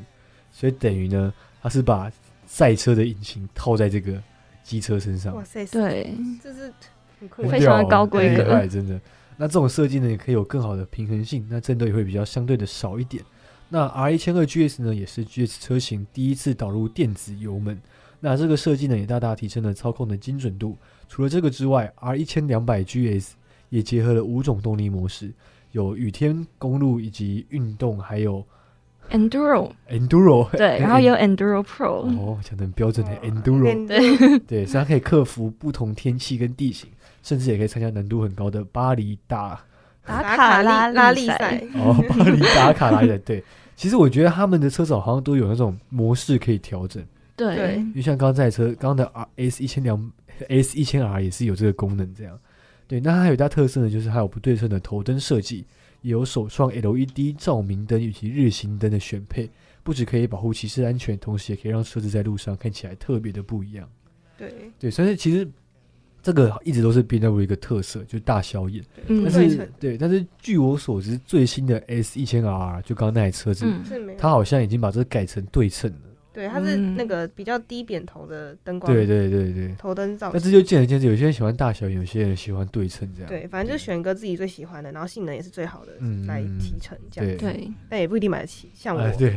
Speaker 4: 所以等于呢，它是把赛车的引擎套在这个机车身上。
Speaker 1: 哇塞，
Speaker 3: 对，
Speaker 1: 这是
Speaker 3: 非常的高规格
Speaker 4: 真的。那这种设计呢，也可以有更好的平衡性，那震动也会比较相对的少一点。那 R 一千二 GS 呢，也是 GS 车型第一次导入电子油门，那这个设计呢，也大大提升了操控的精准度。除了这个之外，R 一千两百 GS 也结合了五种动力模式，有雨天、公路以及运动，还有 Enduro，Enduro。
Speaker 3: 对，然后也有 Enduro Pro，
Speaker 4: 哦，讲的很标准的 Enduro。
Speaker 3: 对
Speaker 4: 对，所以它可以克服不同天气跟地形，甚至也可以参加难度很高的巴黎大
Speaker 3: 打
Speaker 1: 卡
Speaker 3: 卡拉
Speaker 1: 拉力
Speaker 3: 力赛
Speaker 1: 赛，
Speaker 4: 哦，巴黎打卡拉的。对，其实我觉得他们的车手好像都有那种模式可以调整，
Speaker 3: 对
Speaker 1: 对
Speaker 4: 因为像刚刚这台车，刚刚的 R S 一千两 S 一千 R 也是有这个功能，这样。对，那它还有一大特色呢，就是它有不对称的头灯设计，也有首创 LED 照明灯以及日行灯的选配，不止可以保护骑士安全，同时也可以让车子在路上看起来特别的不一样。
Speaker 1: 对，
Speaker 4: 对，所以其实这个一直都是 B M W 一个特色，就是大小眼。
Speaker 3: 嗯
Speaker 4: 但是
Speaker 1: 对，
Speaker 4: 但是据我所知，最新的 S 一千 R 就刚刚那台车子，它好像已经把这个改成对称了。
Speaker 1: 对，它是
Speaker 3: 嗯
Speaker 1: 那个比较低扁头的灯光，
Speaker 4: 对对对对。
Speaker 1: 头灯造
Speaker 4: 但这。就见仁见智，有些人喜欢大小眼，有些人喜欢对称这样。
Speaker 1: 对，反正就选一个自己最喜欢的，然后性能也是最好的
Speaker 4: 嗯
Speaker 1: 来提成这样。
Speaker 4: 对
Speaker 3: 对，
Speaker 1: 但也不一定买得起，像我，
Speaker 4: 哎，对，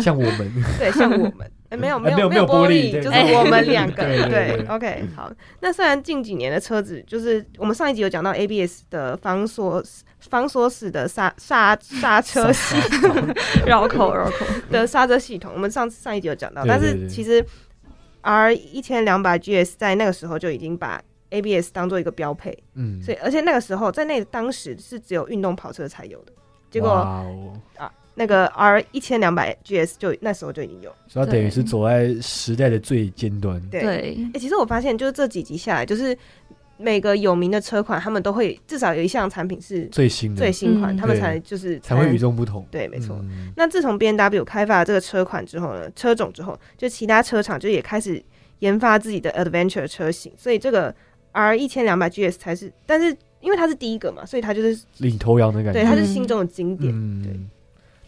Speaker 4: 像我们，
Speaker 1: 对，像我们，哎，没有
Speaker 4: 哎没有
Speaker 1: 没有
Speaker 4: 玻璃
Speaker 1: 就是我们两个。
Speaker 4: 对
Speaker 1: ，OK，好。那虽然近几年的车子，就是我们上一集有讲到 ABS 的防锁防锁死的刹刹刹车系
Speaker 3: 绕口绕口，
Speaker 1: 的刹车系统，我们上次上一集有讲到，但是其实 R 一千两百 GS 在那个时候就已经把 ABS 当做一个标配，
Speaker 4: 嗯，
Speaker 1: 所以而且那个时候在那当时是只有运动跑车才有的，结果
Speaker 4: 哇哦
Speaker 1: 那个 R 一千两百 GS 就那时候就已经有。
Speaker 4: 所以它等于是走在时代的最尖端。
Speaker 1: 对，
Speaker 3: 对
Speaker 1: 哎、其实我发现就是这几集下来，就是每个有名的车款，他们都会至少有一项产品是
Speaker 4: 最新的
Speaker 1: 最新款，
Speaker 3: 嗯
Speaker 1: 他们才就是
Speaker 4: 才会与众不同。
Speaker 1: 对，没错。
Speaker 4: 嗯
Speaker 1: 那自从 B N W 开发了这个车款之后呢，车种之后，就其他车厂就也开始研发自己的 Adventure 车型，所以这个 R 一千两百 GS 才是，但是因为它是第一个嘛，所以它就是
Speaker 4: 领头羊的感觉。
Speaker 1: 对，它是心中的经典，
Speaker 4: 嗯，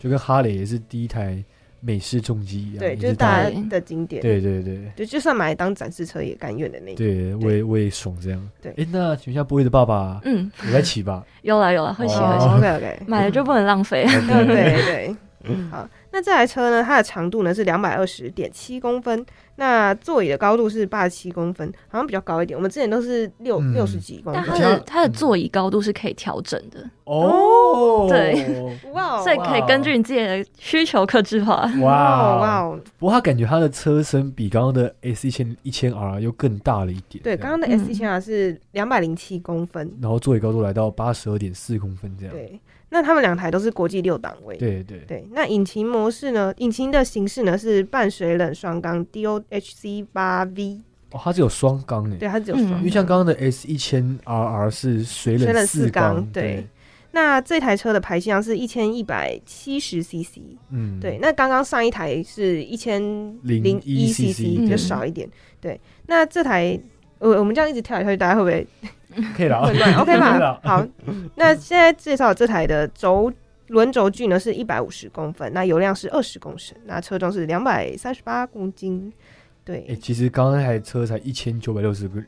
Speaker 4: 就跟哈雷也是第一台美式重机一样，
Speaker 1: 对，就是大
Speaker 4: 家
Speaker 1: 家的经典，
Speaker 4: 对对对。
Speaker 1: 就就算买来当展示车也甘愿的那种。
Speaker 4: 对，我也我也爽这样。
Speaker 1: 对。
Speaker 4: 哎，那请问一下波伊的爸爸，
Speaker 3: 嗯，
Speaker 4: 你来骑吧？
Speaker 3: 有了有了，会骑会骑，
Speaker 4: 哦
Speaker 1: OK OK，
Speaker 3: 买了就不能浪费。
Speaker 1: 对对对，好，那这台车呢，它的长度呢是两百二十点七公分，那座椅的高度是八十七公分，好像比较高一点。我们之前都是六
Speaker 4: 嗯
Speaker 1: 六十几公
Speaker 3: 但它。的它的座椅高度是可以调整的，
Speaker 4: 哦，
Speaker 3: 对，
Speaker 1: 哇哦
Speaker 3: 所以可以根据你自己的需求克制化。
Speaker 4: 哇
Speaker 1: 哇哦，
Speaker 4: 不过他感觉他的车身比刚刚的 S 一千一千 R 又更大了一点。
Speaker 1: 对，刚刚的 S 一千 R 是两百零七公分。
Speaker 4: 然后座椅高度来到八十二点四公分这样。
Speaker 1: 对，那他们两台都是国际六档位。
Speaker 4: 对对
Speaker 1: 对，那引擎模式呢？引擎的形式呢是半水冷双缸 DOHC 八 V，
Speaker 4: 哦，它只有双缸诶。
Speaker 1: 对，它只有
Speaker 3: 嗯
Speaker 1: 双
Speaker 4: 因为像刚刚的 S 一千 RR 是水
Speaker 1: 水冷
Speaker 4: 冷
Speaker 1: 四缸
Speaker 4: 缸，
Speaker 1: 对。那这台车的排气量是一千一百七十 CC，
Speaker 4: 嗯，
Speaker 1: 对。那刚刚上一台是一千零一 CC，
Speaker 3: 嗯
Speaker 1: 就少一点。对，那这台我我们这样一直跳来跳去，大家会不会
Speaker 4: 可以了啊？
Speaker 1: OK 吧？好，那现在介绍这台的轴轮轴距呢是一百五十公分，那油量是二十公升，那车重是两百三十八公斤。对
Speaker 4: 哎，，其实刚刚那台车才一千九百六十个，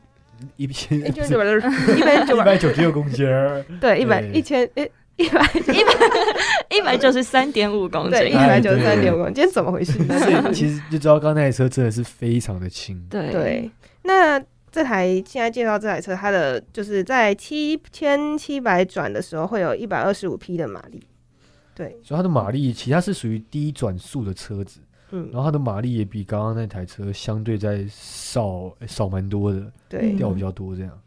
Speaker 4: 一千
Speaker 1: 一千九百六十，一百九
Speaker 4: 一
Speaker 1: 百，
Speaker 4: 九十六公斤儿。
Speaker 1: 对，一百
Speaker 4: 对
Speaker 1: 一千诶一百
Speaker 3: 一百九十三点五 公
Speaker 1: 对一
Speaker 3: 斤，
Speaker 1: 百九十三点五公斤，今天怎么回事？
Speaker 4: 所以其实就知道刚刚那台车真的是非常的轻。
Speaker 3: 对
Speaker 1: 对，那这台现在介绍这台车，它的就是在七千七百转的时候，会有一百二十五匹的马力。对，
Speaker 4: 所以它的马力其实它是属于低转速的车子，
Speaker 1: 嗯
Speaker 4: 然，后它的马力也比刚刚那台车相对在少少蛮多的，
Speaker 1: 对，
Speaker 3: 嗯
Speaker 4: 掉比较多这样。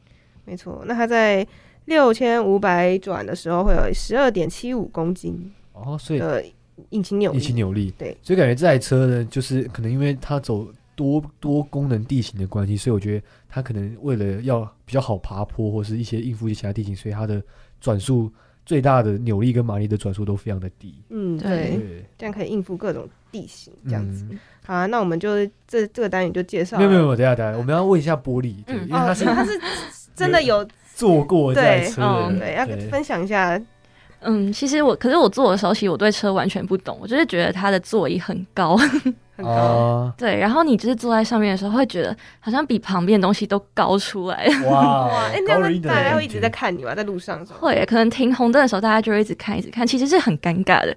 Speaker 1: 没错。那它在六千五百转的时候，会有十二点七五公斤
Speaker 4: 哦，所以
Speaker 1: 的引擎扭力。
Speaker 4: 引擎扭力，
Speaker 1: 对，
Speaker 4: 所以感觉这台车呢，就是可能因为它走多多功能地形的关系，所以我觉得它可能为了要比较好爬坡或是一些应付一些其他地形，所以它的转速最大的扭力跟马力的转速都非常的低。
Speaker 1: 嗯，
Speaker 3: 对
Speaker 1: 对，这样可以应付各种地形，这样子。
Speaker 4: 嗯
Speaker 1: 好啊，那我们就这这个单元就介绍。
Speaker 4: 没有没有，没有等一下等一下，我们要问一下玻璃，对，
Speaker 3: 嗯
Speaker 1: 哦，
Speaker 4: 因为他是
Speaker 1: 他是真的有
Speaker 4: 坐过这车
Speaker 1: 对，要分享一下。
Speaker 3: 嗯，其实我，可是我坐的时候，其实我对车完全不懂，我就是觉得它的座椅很高，
Speaker 1: 很高，
Speaker 4: 啊，
Speaker 3: 对，然后你就是坐在上面的时候，会觉得好像比旁边的东西都高出来。
Speaker 4: 哇
Speaker 1: 哇，哎，那大家会一直在看你吗？在路上的时候？
Speaker 3: 会，可能停红灯的时候，大家就会一直看，一直看，其实是很尴尬的。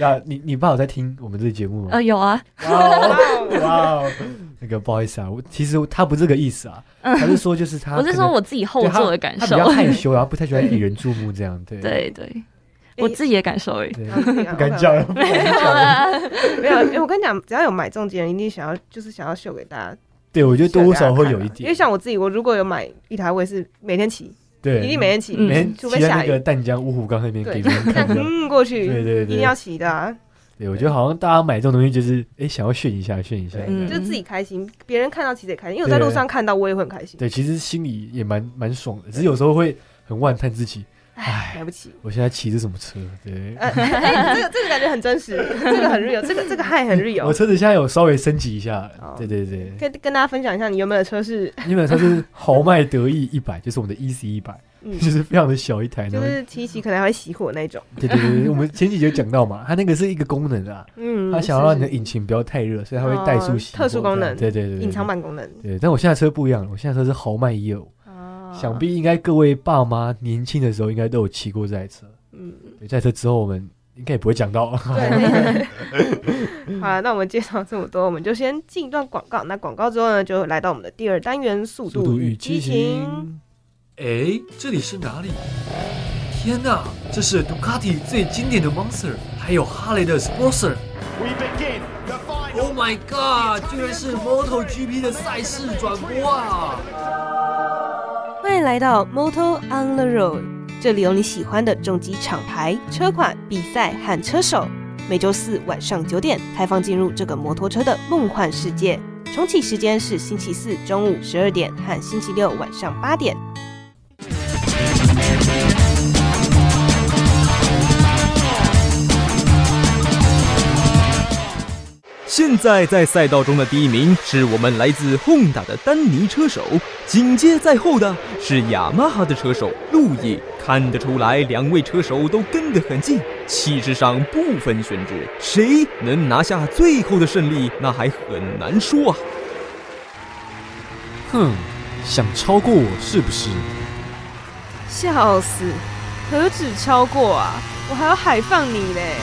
Speaker 4: 啊，你你爸有在听我们这个节目吗？
Speaker 3: 呃，有啊，
Speaker 4: 哇哦哇哦，那个不好意思啊，我其实他不是这个意思啊，
Speaker 3: 嗯
Speaker 4: 他是说就是他
Speaker 3: 我是说我自己后座的感受
Speaker 4: 他比。较害羞，然后不太喜欢引人注目这样，对
Speaker 3: 对 对，我自己的感受而已。
Speaker 4: 对，
Speaker 1: 啊自己啊
Speaker 4: 不敢讲了，不敢讲。
Speaker 1: 没有，因为我跟你讲，只要有买中的人，一定想要就是想要秀给大家，
Speaker 4: 对，我觉得多少会有一点
Speaker 1: 因为，像我自己，我如果有买一台，我也是每天骑，
Speaker 4: 对，
Speaker 1: 一定每天骑，
Speaker 3: 嗯
Speaker 4: 每天
Speaker 1: 除非下雨
Speaker 4: 骑在那个，淡江五虎岗那边
Speaker 1: 对
Speaker 4: 给别人看。
Speaker 1: 嗯过去，
Speaker 4: 对对对
Speaker 1: 一定要骑的啊，
Speaker 4: 对，我觉得好像大家买这种东西就是，哎，想要炫一下，炫一下。
Speaker 3: 嗯
Speaker 1: 就是自己开心，别人看到其实也开心，因为我在路上看到我也会很开心，
Speaker 4: 对，其实心里也蛮蛮爽的，只是有时候会很万叹自己，唉，
Speaker 1: 买不起。
Speaker 4: 我现在骑的什么车？对，
Speaker 1: 呃，哎这个这个感觉很真实，这个很 real，这个这个嗨很
Speaker 4: 我
Speaker 1: real。
Speaker 4: 我车子现在有稍微升级一下
Speaker 1: 哦，
Speaker 4: 对对对，
Speaker 1: 跟跟大家分享一下，你有没有车是，
Speaker 4: 有没有车是豪迈得意一百，就是我们的 EC 一百，
Speaker 1: 嗯，
Speaker 4: 就是非常的小一台，
Speaker 1: 就是提起可能还会熄火那种，
Speaker 4: 对对对对，我们前几集有讲到嘛，它那个是一个功能啊，
Speaker 1: 嗯，
Speaker 4: 它想要让你的引擎不要太热，所以它会怠速
Speaker 1: 哦
Speaker 4: 熄火
Speaker 1: 特殊功能
Speaker 4: 对对对，
Speaker 1: 隐藏。版功能，
Speaker 4: 对，但我现在车不一样了，我现在车是豪迈一二五，
Speaker 1: 啊
Speaker 4: 想必应该各位爸妈年轻的时候应该都有骑过这台车。
Speaker 1: 嗯，
Speaker 4: 对，这台车之后我们应该也不会讲到。
Speaker 1: 好了，那我们介绍这么多，我们就先进一段广告。那广告之后呢，就来到我们的第二单元——速
Speaker 4: 速
Speaker 1: 度与
Speaker 4: 激
Speaker 1: 激情。
Speaker 4: 情。哎，这里是哪里？天哪，这是杜卡迪最经典的 Monster，还有哈雷的 Sportster。
Speaker 2: We begin the final.
Speaker 4: Oh my god！居然是 MotoGP 的赛事转播啊！
Speaker 1: 欢迎来到 Moto on the Road，这里有你喜欢的重机厂牌、车款、比赛和车手。每周四晚上九点，开放进入这个摩托车的梦幻世界。重启时间是星期四中午十二点和星期六晚上八点。
Speaker 10: 现在在赛道中的第一名是我们来自 Honda 的丹尼车手，紧接在后的是雅马哈的车手路易。看得出来，两位车手都跟得很近，气势上不分轩轾，谁能拿下最后的胜利，那还很难说啊。
Speaker 4: 哼，想超过我是不是？
Speaker 1: 笑死，何止超过啊，我还要海放你嘞！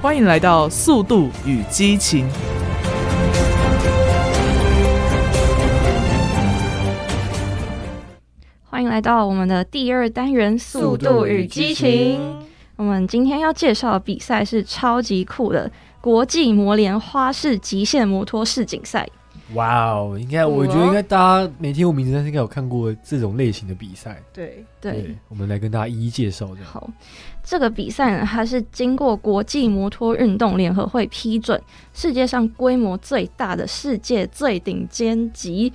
Speaker 6: 欢迎来到《速度与激情》。
Speaker 3: 欢迎来到我们的第二单元《速度与激情》。我们今天要介绍的比赛是超级酷的国际摩联花式极限摩托世锦赛。
Speaker 4: 哇哦，应该我觉得应该大家没听过名字，但是应该有看过这种类型的比赛。
Speaker 1: 对
Speaker 3: 对，
Speaker 4: 我们来跟大家一一介绍这样。
Speaker 3: 好，这个比赛呢，它是经过国际摩托运动联合会批准，世界上规模最大的世界最顶尖级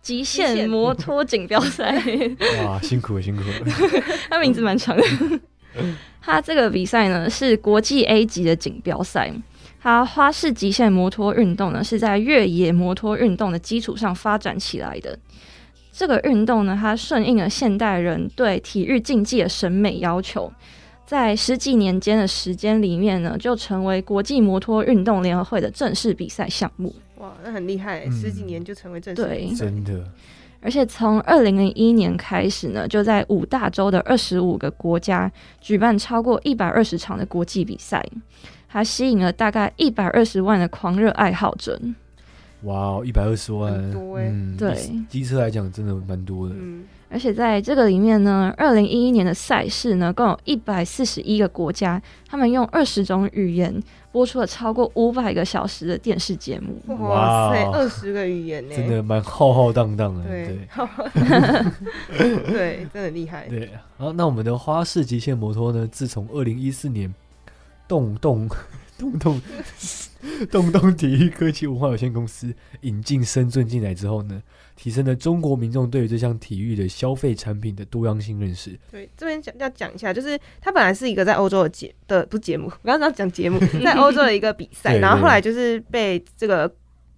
Speaker 3: 极限摩托锦标赛。
Speaker 4: 哇，辛苦了，辛苦了。
Speaker 3: 它名字蛮长的。它这个比赛呢是国际 A 级的锦标赛。它花式极限摩托运动呢是在越野摩托运动的基础上发展起来的。这个运动呢，它顺应了现代人对体育竞技的审美要求，在十几年间的时间里面呢，就成为国际摩托运动联合会的正式比赛项目。
Speaker 1: 哇，那很厉害，
Speaker 4: 嗯
Speaker 1: 十几年就成为正式
Speaker 3: 对
Speaker 1: 比赛。
Speaker 4: 真的，
Speaker 3: 而且从二零零一年开始呢，就在五大洲的二十五个国家举办超过一百二十场的国际比赛，还吸引了大概一百二十万的狂热爱好者。
Speaker 4: 哇哦，一百二十万，
Speaker 1: 多欸
Speaker 4: 嗯，
Speaker 3: 对
Speaker 4: 机车来讲真的蛮多的。
Speaker 1: 嗯，
Speaker 3: 而且在这个里面呢，二零一一年的赛事呢，共有一百四十一个国家，他们用二十种语言播出了超过五百个小时的电视节目。
Speaker 1: 哇塞，二十个语言呢，
Speaker 4: 真的蛮浩浩荡荡的，
Speaker 1: 对
Speaker 4: 对，
Speaker 1: 对，真的厉害。
Speaker 4: 对。好，那我们的花式极限摩托呢，自从二零一四年动动动动动动体育科技文化有限公司引进深圳进来之后呢，提升了中国民众对于这项体育的消费产品的多样性认识。
Speaker 1: 对，这边讲要讲一下，就是它本来是一个在欧洲的节的不是节目，我刚刚要讲节目，在欧洲的一个比赛，然后后来就是被这个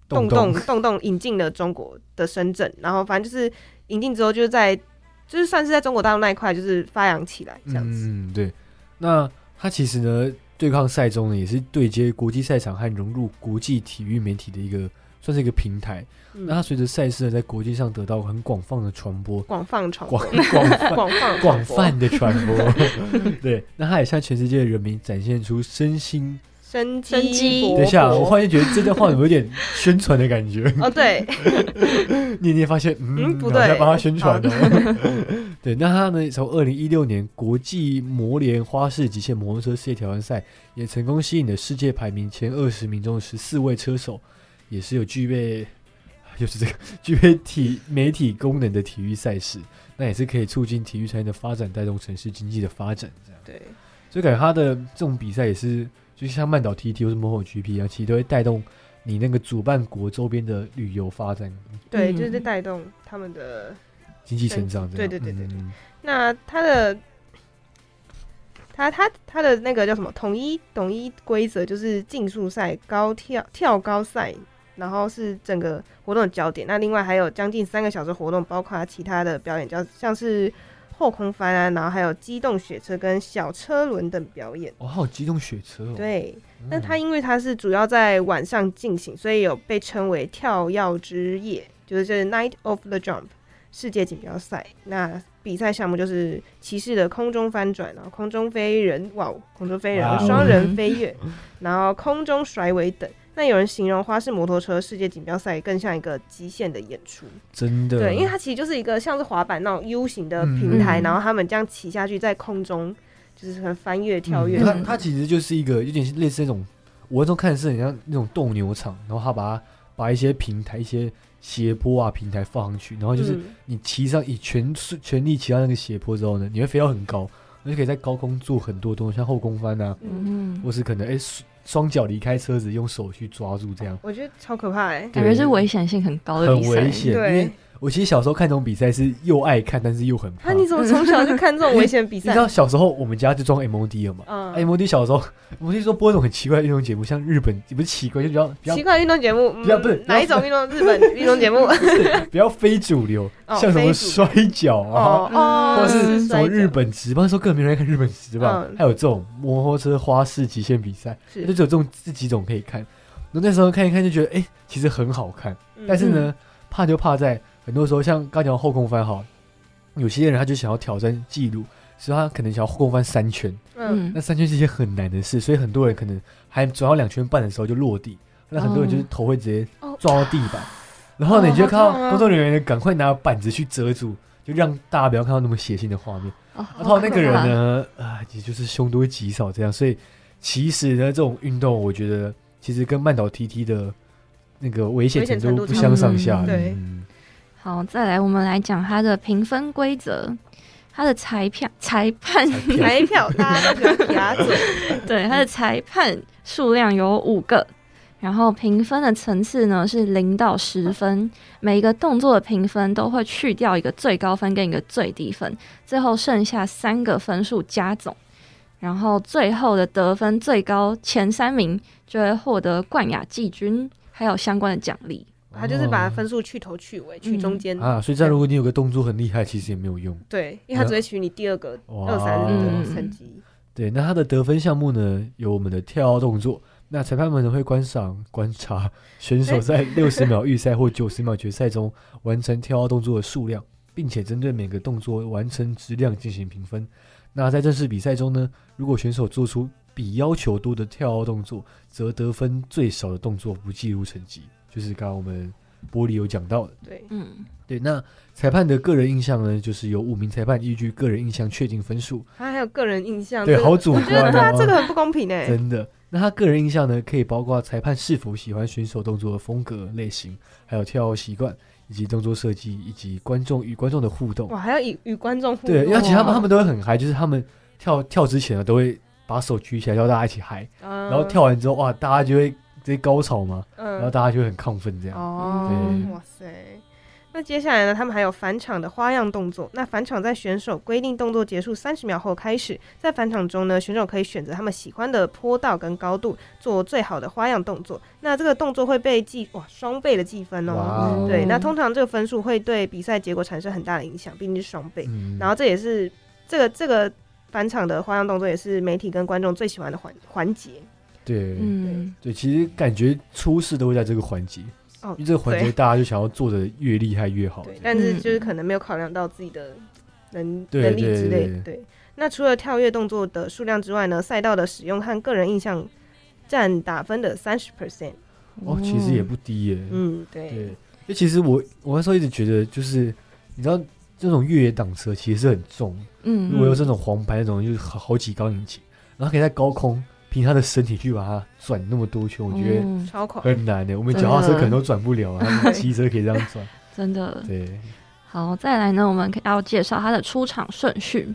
Speaker 1: 洞
Speaker 4: 洞
Speaker 1: 洞洞洞引进了中国的深圳，然后反正就是引进之后，就是在就是算是在中国大陆那一块就是发扬起来这样子。
Speaker 4: 嗯，对。那它其实呢，对抗赛中呢，也是对接国际赛场和融入国际体育媒体的一个，算是一个平台。
Speaker 1: 嗯
Speaker 4: 那它随着赛事呢，在国际上得到很广泛的传播，
Speaker 1: 广泛传播
Speaker 4: 广 广泛
Speaker 1: 广泛
Speaker 4: 广泛的传播。对，那它也向全世界的人民展现出身心。
Speaker 1: 生
Speaker 3: 生机
Speaker 4: 等一下，我忽然觉得这段话有点宣传的感觉？
Speaker 1: 哦，对，
Speaker 4: 你你也发现，嗯，
Speaker 1: 嗯不对
Speaker 4: 帮他宣传的。对，那他呢，从二零一六年国际摩联花式极限摩托车世界挑战赛，也成功吸引了世界排名前二十名中的十四位车手，也是有具备，就是这个 具备体媒体功能的体育赛事，那也是可以促进体育产业的发展，带动城市经济的发展。这样，
Speaker 1: 对，
Speaker 4: 所以感觉他的这种比赛也是，就像曼岛 TT 或是摩 GP 一样，其实都会带动你那个主办国周边的旅游发展。
Speaker 1: 对，
Speaker 3: 嗯
Speaker 1: 就是在带动他们的
Speaker 4: 经济成长，
Speaker 1: 对对对对对
Speaker 4: 嗯
Speaker 1: 那他的，他他他的那个叫什么统一统一规则就是竞速赛、高跳跳高赛，然后是整个活动的焦点。那另外还有将近三个小时活动，包括其他的表演，叫像是后空翻啊，然后还有机动雪车跟小车轮等表演。
Speaker 4: 哦，还有机动雪车哦。
Speaker 1: 对，
Speaker 4: 嗯，
Speaker 1: 那它因为它是主要在晚上进行，所以有被称为跳跃之夜，就是这 Night of the Jump 世界锦标赛。那比赛项目就是骑士的空中翻转，然后空中飞人，哇哦，空中飞人，双人飞跃，然后空中甩尾等。那有人形容花式摩托车世界锦标赛更像一个极限的演出，
Speaker 4: 真的，
Speaker 1: 对，因为它其实就是一个像是滑板那种 U 型的平台，
Speaker 3: 嗯。
Speaker 1: 然后他们这样骑下去，在空中就是可能翻越、跳跃。
Speaker 4: 它它其实就是一个有点类似那种，我那种看的是很像那种斗牛场，然后他把它把一些平台、一些斜坡啊平台放上去，然后就是
Speaker 1: 嗯。
Speaker 4: 你骑上以全速全力骑到那个斜坡之后呢，你会飞到很高，你就可以在高空做很多东西，像后空翻啊，
Speaker 3: 嗯，
Speaker 4: 或是可能哎双双脚离开车子，用手去抓住这样，
Speaker 1: 我觉得超可怕哎、
Speaker 3: 感觉是危险性很高的
Speaker 4: 很
Speaker 3: 比赛。
Speaker 4: 危险。因
Speaker 1: 对
Speaker 4: 为我其实小时候看这种比赛是又爱看，但是又很怕。
Speaker 1: 啊，你怎么从小就看这种危险比赛
Speaker 4: 你知？道小时候我们家就装 MOD 了嘛？
Speaker 1: 嗯
Speaker 4: ，MOD 小时候，MOD 说播那种很奇怪的运动节目，像日本也不是奇怪，就比较比较
Speaker 1: 奇怪的运动节目，嗯
Speaker 4: 不要不是
Speaker 1: 哪一种运动？日本运动节目？
Speaker 4: 比较非主流，
Speaker 1: 哦
Speaker 4: 像什么摔跤啊，或者是什么日本职棒，那时候根本没人在看日本职棒，
Speaker 1: 嗯
Speaker 4: 还有这种摩托车花式极限比赛，
Speaker 1: 是
Speaker 4: 就只有这种这几种可以看。那那时候看一看就觉得，哎、其实很好看，
Speaker 1: 嗯
Speaker 4: 但是呢，怕就怕在很多时候，像刚讲后空翻好，有些人他就想要挑战记录，所以他可能想要后空翻三圈，
Speaker 1: 嗯，
Speaker 4: 那三圈是一件很难的事，所以很多人可能还转到两圈半的时候就落地，那很多人就是头会直接
Speaker 1: 哦。
Speaker 4: 撞到地板，然后呢，
Speaker 1: 哦
Speaker 4: 你就看到工作人员赶快拿板子去遮住，就让大家不要看到那么血腥的画面。
Speaker 3: 哦，
Speaker 4: 然后那个人呢，啊，也就是凶多吉少这样，所以其实呢，这种运动我觉得其实跟慢倒 TT 的那个危险程度不相上下。
Speaker 1: 对
Speaker 4: 嗯
Speaker 3: 好，再来我们来讲它的评分规则。它的裁判裁判
Speaker 4: 裁票
Speaker 1: 大家都喜欢夹嘴，
Speaker 3: 对它的裁判数量有五个，然后评分的层次呢是零到十分，每一个动作的评分都会去掉一个最高分跟一个最低分，最后剩下三个分数加总，然后最后的得分最高前三名就会获得冠亚季军，还有相关的奖励。
Speaker 1: 他就是把分数去头去尾，去中间。
Speaker 4: 啊，所以这样如果你有个动作很厉害，其实也没有用。
Speaker 1: 对，因为他只会取你第二个、二三
Speaker 3: 嗯
Speaker 1: 的成绩。
Speaker 4: 对，那他的得分项目呢，有我们的跳跃动作。那裁判们呢会观赏、观察选手在六十 秒预赛或九十秒决赛中完成跳跃动作的数量，并且针对每个动作完成质量进行评分。那在正式比赛中呢，如果选手做出比要求多的跳跃动作，则得分最少的动作不计入成绩，就是刚刚我们玻璃有讲到的。
Speaker 1: 对，
Speaker 3: 嗯，
Speaker 4: 对，那裁判的个人印象呢，就是由五名裁判依据个人印象确定分数。
Speaker 1: 他还有个人印象，
Speaker 4: 对
Speaker 1: 这个
Speaker 4: 好主
Speaker 1: 我觉得他这个很不公平哎。
Speaker 4: 真的。那他个人印象呢，可以包括裁判是否喜欢选手动作的风格类型，还有跳习惯，以及动作设计，以及观众与观众的互动。
Speaker 1: 哇，还要与与观众互动。
Speaker 4: 对，因为其他们他们都会很嗨，就是他们跳跳之前呢，都会把把手举起来，叫大家一起嗨，
Speaker 1: 嗯
Speaker 4: 然后跳完之后，哇，大家就会直接高潮嘛，
Speaker 1: 嗯
Speaker 4: 然后大家就很亢奋这样。
Speaker 1: 哦，哇塞！那接下来呢，他们还有返场的花样动作。那返场在选手规定动作结束三十秒后开始，在返场中呢，选手可以选择他们喜欢的坡道跟高度，做最好的花样动作。那这个动作会被记哇双倍的计分哦。
Speaker 4: 哦
Speaker 1: 对，那通常这个分数会对比赛结果产生很大的影响，毕竟是双倍。
Speaker 4: 嗯
Speaker 1: 然后这也是这个这个返场的花样动作，也是媒体跟观众最喜欢的环环节。
Speaker 4: 对，
Speaker 3: 嗯，
Speaker 4: 对，其实感觉出事都会在这个环节，
Speaker 1: 哦
Speaker 4: 因为这个环节大家就想要做的越厉害越好。
Speaker 1: 对，但是就是可能没有考量到自己的能
Speaker 4: 对
Speaker 1: 能力之类
Speaker 4: 对
Speaker 1: 的。对，那除了跳跃动作的数量之外呢，赛道的使用和个人印象占打分的三十 percent。
Speaker 4: 哦，其实也不低耶。
Speaker 1: 嗯，对，
Speaker 4: 对，因为其实我我那时候一直觉得，就是你知道这种越野挡车其实是很重，
Speaker 3: 嗯。
Speaker 4: 如果有这种黄牌那种，就是好好几高引擎，然后可以在高空凭他的身体去把它转那么多圈，我觉得
Speaker 3: 嗯
Speaker 1: 超快
Speaker 4: 很难的。我们脚踏车可能都转不了啊，他骑车可以这样转。
Speaker 3: 真的。
Speaker 4: 对，
Speaker 3: 好，再来呢，我们要介绍他的出场顺序，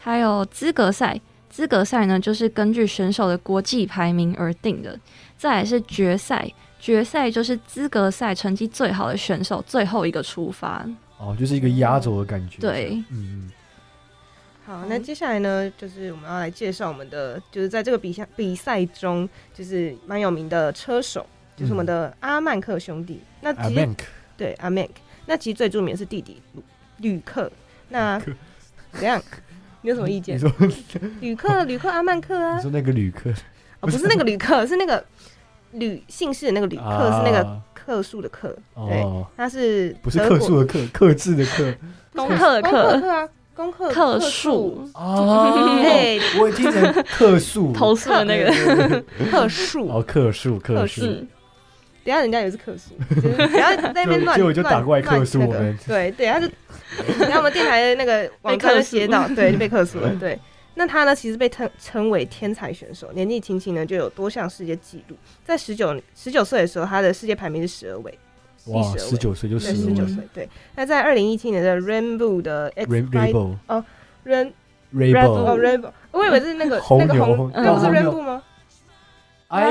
Speaker 3: 还有资格赛。资格赛呢，就是根据选手的国际排名而定的。再来是决赛，决赛就是资格赛成绩最好的选手最后一个出发。
Speaker 4: 哦，就是一个压轴的感觉。
Speaker 3: 对，
Speaker 4: 嗯，
Speaker 1: 好，那接下来呢，就是我们要来介绍我们的，就是在这个比赛比赛中，就是蛮有名的车手，就是我们的阿曼克兄弟。那其实
Speaker 4: 阿曼克。
Speaker 1: 对阿曼克，那其实最著名的是弟弟吕吕克。那怎样？你有什么意见？
Speaker 4: 你？说。
Speaker 1: 吕克，吕克阿曼克啊？
Speaker 4: 你，说那个旅客
Speaker 1: 哦，不是那个吕克，是那个吕姓氏的那个吕克，
Speaker 4: 啊。
Speaker 1: 是那个克数的克。对
Speaker 4: 哦，
Speaker 1: 他是
Speaker 4: 不是克数的克，克制的克。
Speaker 3: 功课的
Speaker 1: 功
Speaker 3: 课
Speaker 1: 课啊，功课
Speaker 3: 克
Speaker 1: 数
Speaker 3: 数，
Speaker 4: 哦。
Speaker 1: 对，
Speaker 4: 我已经成克数，
Speaker 3: 投诉的那个。
Speaker 1: 克数，
Speaker 4: 哦，克数克
Speaker 1: 克
Speaker 4: 数
Speaker 1: 数。等下人家也是克数，就是不要在那边乱
Speaker 4: 就就就打过来
Speaker 1: 乱
Speaker 4: 克诉
Speaker 1: 乱那个。
Speaker 4: 我们。
Speaker 1: 对对，他就，然后我们电台的那个网站就写到，对，就被克诉了。对，那他呢，其实被称称为天才选手，年纪轻轻呢就有多项世界纪录。在十九十九岁的时候，他的世界排名是十二位，
Speaker 4: 哇
Speaker 1: 十二位
Speaker 4: 19岁就
Speaker 1: 对
Speaker 4: 12位
Speaker 1: 十九岁。对，那在二零一七年的 Rainbow 的 X
Speaker 4: Rainbow
Speaker 1: 哦，Rain
Speaker 4: Rainbow
Speaker 1: 哦 Rainbow，我以为是那个
Speaker 4: 红牛
Speaker 1: 那个红，那不是 Rainbow 吗？
Speaker 4: 哎，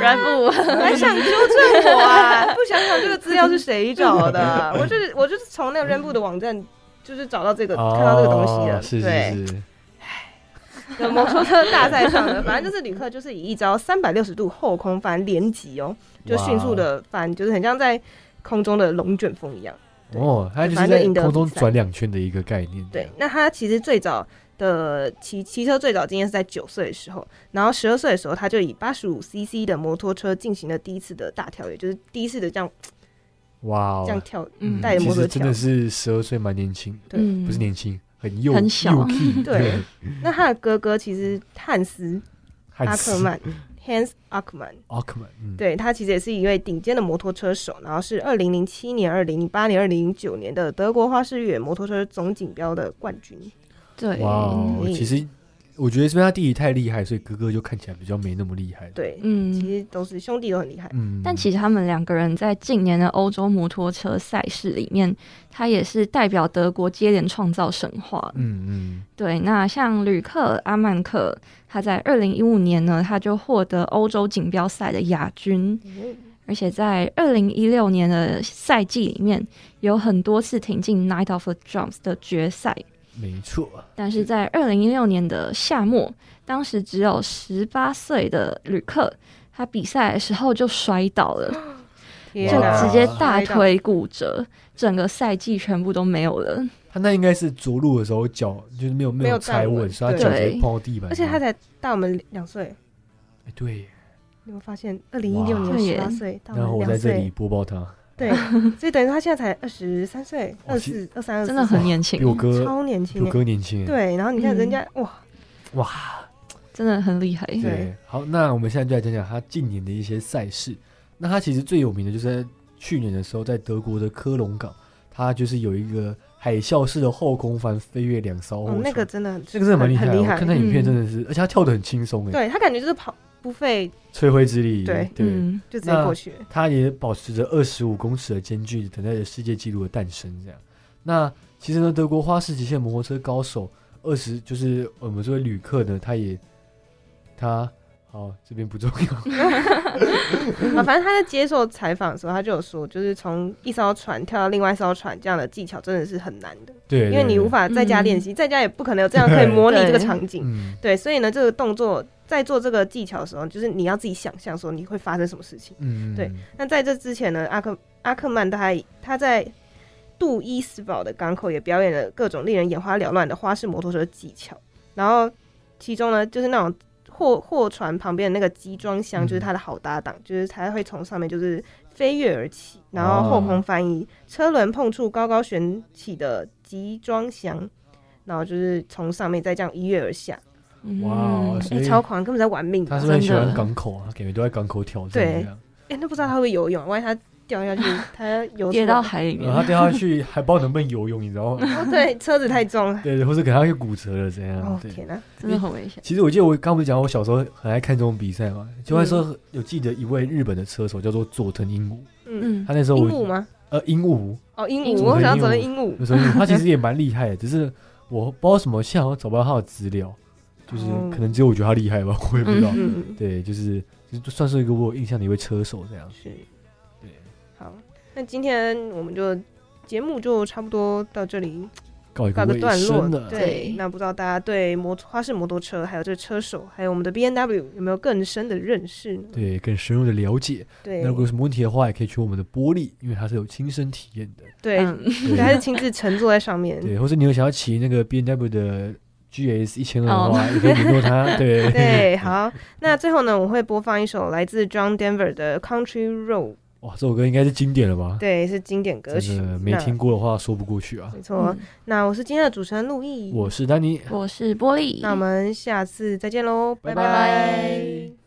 Speaker 3: 然不
Speaker 1: 还想纠正我啊？不想想这个资料是谁找的？我就是我就是从那个 Rainbow 的网站，就是找到这个、看到这个东西的。
Speaker 4: 哦是
Speaker 1: 对，
Speaker 4: 是是，
Speaker 1: 有 摩托车大赛上的，反正就是旅客就是以一招三百六十度后空翻连击哦，就迅速的翻，就是很像在空中的龙卷风一样。
Speaker 4: 哦，它就是在空中转两圈的一个概念。
Speaker 1: 对，那他其实最早的骑骑车最早经验是在九岁的时候，然后十二岁的时候，他就以八十五 CC 的摩托车进行了第一次的大跳跃，就是第一次的这样
Speaker 4: 哇哦，
Speaker 1: 这样跳
Speaker 3: 嗯
Speaker 1: 带着摩托车跳
Speaker 4: 其实真的。是十二岁蛮年轻，
Speaker 1: 对
Speaker 3: 嗯
Speaker 4: 不是年轻，很幼
Speaker 1: 对，那他的哥哥其实汉斯阿克曼 Hans Ackerman，
Speaker 4: 奥克曼，嗯，
Speaker 1: 对他其实也是一位顶尖的摩托车手，然后是二零零七年、二零零八年、二零零九年的德国花式越野摩托车总锦标的冠军。
Speaker 3: 对，
Speaker 4: 哇其实我觉得是因为他弟弟太厉害，所以哥哥就看起来比较没那么厉害。
Speaker 1: 对，
Speaker 3: 嗯
Speaker 1: 其实都是兄弟都很厉害。
Speaker 4: 嗯，
Speaker 3: 但其实他们两个人在近年的欧洲摩托车赛事里面，他也是代表德国接连创造神话。
Speaker 4: 嗯嗯，
Speaker 3: 对，那像吕克阿曼克，他在二零一五年呢，他就获得欧洲锦标赛的亚军，而且在二零一六年的赛季里面，有很多次挺进 Night of the Drums 的决赛。
Speaker 4: 没错，
Speaker 3: 但是在二零一六年的夏末，当时只有十八岁的旅客，他比赛的时候就摔倒了，就直接大腿骨折，整个赛季全部都没有了。
Speaker 4: 他那应该是着陆的时候脚就是没有没
Speaker 1: 没有
Speaker 4: 有踩稳，所以他脚直接
Speaker 3: 对
Speaker 4: 碰到地板。
Speaker 1: 而且他才大我们两岁，
Speaker 4: 哎对，
Speaker 1: 你有没有发现？二零一六年十八岁，
Speaker 4: 然后
Speaker 1: 我
Speaker 4: 在这里，播报他，
Speaker 1: 对，所以等于他现在才二十三岁、二四、二三、二四，
Speaker 3: 真的很年轻
Speaker 4: 比我哥
Speaker 1: 超年轻
Speaker 4: 比我。哥年轻。，
Speaker 1: 对，然后你看
Speaker 3: 嗯
Speaker 1: 人家哇，
Speaker 4: 哇，
Speaker 3: 真的很厉害。
Speaker 4: 对，好，那我们现在就来讲讲他近年的一些赛事。那他其实最有名的就是在去年的时候，在德国的科隆港，他就是有一个海啸式的后空翻飞跃两艘后
Speaker 1: 哦，那个真的很
Speaker 4: 那个真的蛮厉害，
Speaker 1: 很厉害
Speaker 4: 我看他影片
Speaker 3: 嗯
Speaker 4: 真的是，而且他跳的很轻松哎，
Speaker 1: 对他感觉就是跑不费，
Speaker 4: 吹灰之力，
Speaker 1: 对
Speaker 4: 对。
Speaker 3: 嗯，
Speaker 1: 就直接过去了。
Speaker 4: 他也保持着二十五公尺的间距，等待着世界纪录的诞生。这样，那其实呢，德国花式极限摩托车高手二十，就是我们这位旅客呢，他也他好这边不重要。
Speaker 1: 啊，反正他在接受采访的时候，他就有说，就是从一艘船跳到另外一艘船这样的技巧真的是很难的。
Speaker 4: 对，
Speaker 1: 因为你无法在家练习，在家也不可能有这样可以 模拟这个场景。对，所以呢，这个动作在做这个技巧的时候，就是你要自己想象说你会发生什么事情。嗯，对。那在这之前呢，阿克阿克曼他他在杜伊斯堡的港口也表演了各种令人眼花缭乱的花式摩托车技巧，然后其中呢，就是那种。货货船旁边的那个集装箱就是他的好搭档，就是他会从上面就是飞跃而起，然后后空翻移，车轮碰触高高悬起的集装箱，然后就是从上面再这样一跃而下。
Speaker 4: 哇，
Speaker 1: 超狂，根本在玩命。
Speaker 4: 他是很喜欢港口啊，感觉都在港口挑战。对，
Speaker 1: 哎，那不知道他会游泳，万一他。掉下去，他游
Speaker 3: 跌到海里面，
Speaker 4: 他掉下去还不知道能不能游泳，你知道吗？
Speaker 1: 哦，对，车子太重了，
Speaker 4: 对，或者可能会骨折了，这样。
Speaker 1: 哦天哪，
Speaker 3: 真的很危险。
Speaker 4: 其实我记得我刚不是讲我小时候很爱看这种比赛嘛，就那时候有记得一位日本的车手叫做佐藤鹦鹉，嗯嗯，他那时候
Speaker 1: 鹦鹉吗？
Speaker 4: 呃，鹦鹉
Speaker 1: 哦，鹦鹉，我想要佐藤鹦鹉，
Speaker 4: 他其实 也蛮厉害的，只是我不知道什么像找不到他的资料，就是可能只有我觉得他厉害吧，我也不知道。对，就是就算是一个我有印象的一位车手这样。
Speaker 1: 是。那今天我们就节目就差不多到这里，
Speaker 4: 告一
Speaker 1: 个
Speaker 4: 段落。
Speaker 1: 对，那不知道大家对摩花式摩托车，还有这个车手，还有我们的 B N W 有没有更深的认识呢？
Speaker 4: 对，更深入的了解。
Speaker 1: 对，
Speaker 4: 那如果有什么问题的话，也可以去我们的玻璃，因为它是有亲身体验的。
Speaker 1: 对，还是亲自乘坐在上面。
Speaker 4: 对，或者你有想要骑那个 B N W 的 G S 一千二的话，也可以联络他。对
Speaker 1: 对，好。那最后呢，我会播放一首来自 John Denver 的 Country Road。
Speaker 4: 哇，这首歌应该是经典了吧？
Speaker 1: 对，是经典歌曲。
Speaker 4: 没听过的话说不过去啊。
Speaker 1: 没错，那我是今天的主持人陆毅，
Speaker 4: 我是丹尼，
Speaker 3: 我是玻璃。
Speaker 1: 那我们下次再见喽，拜拜。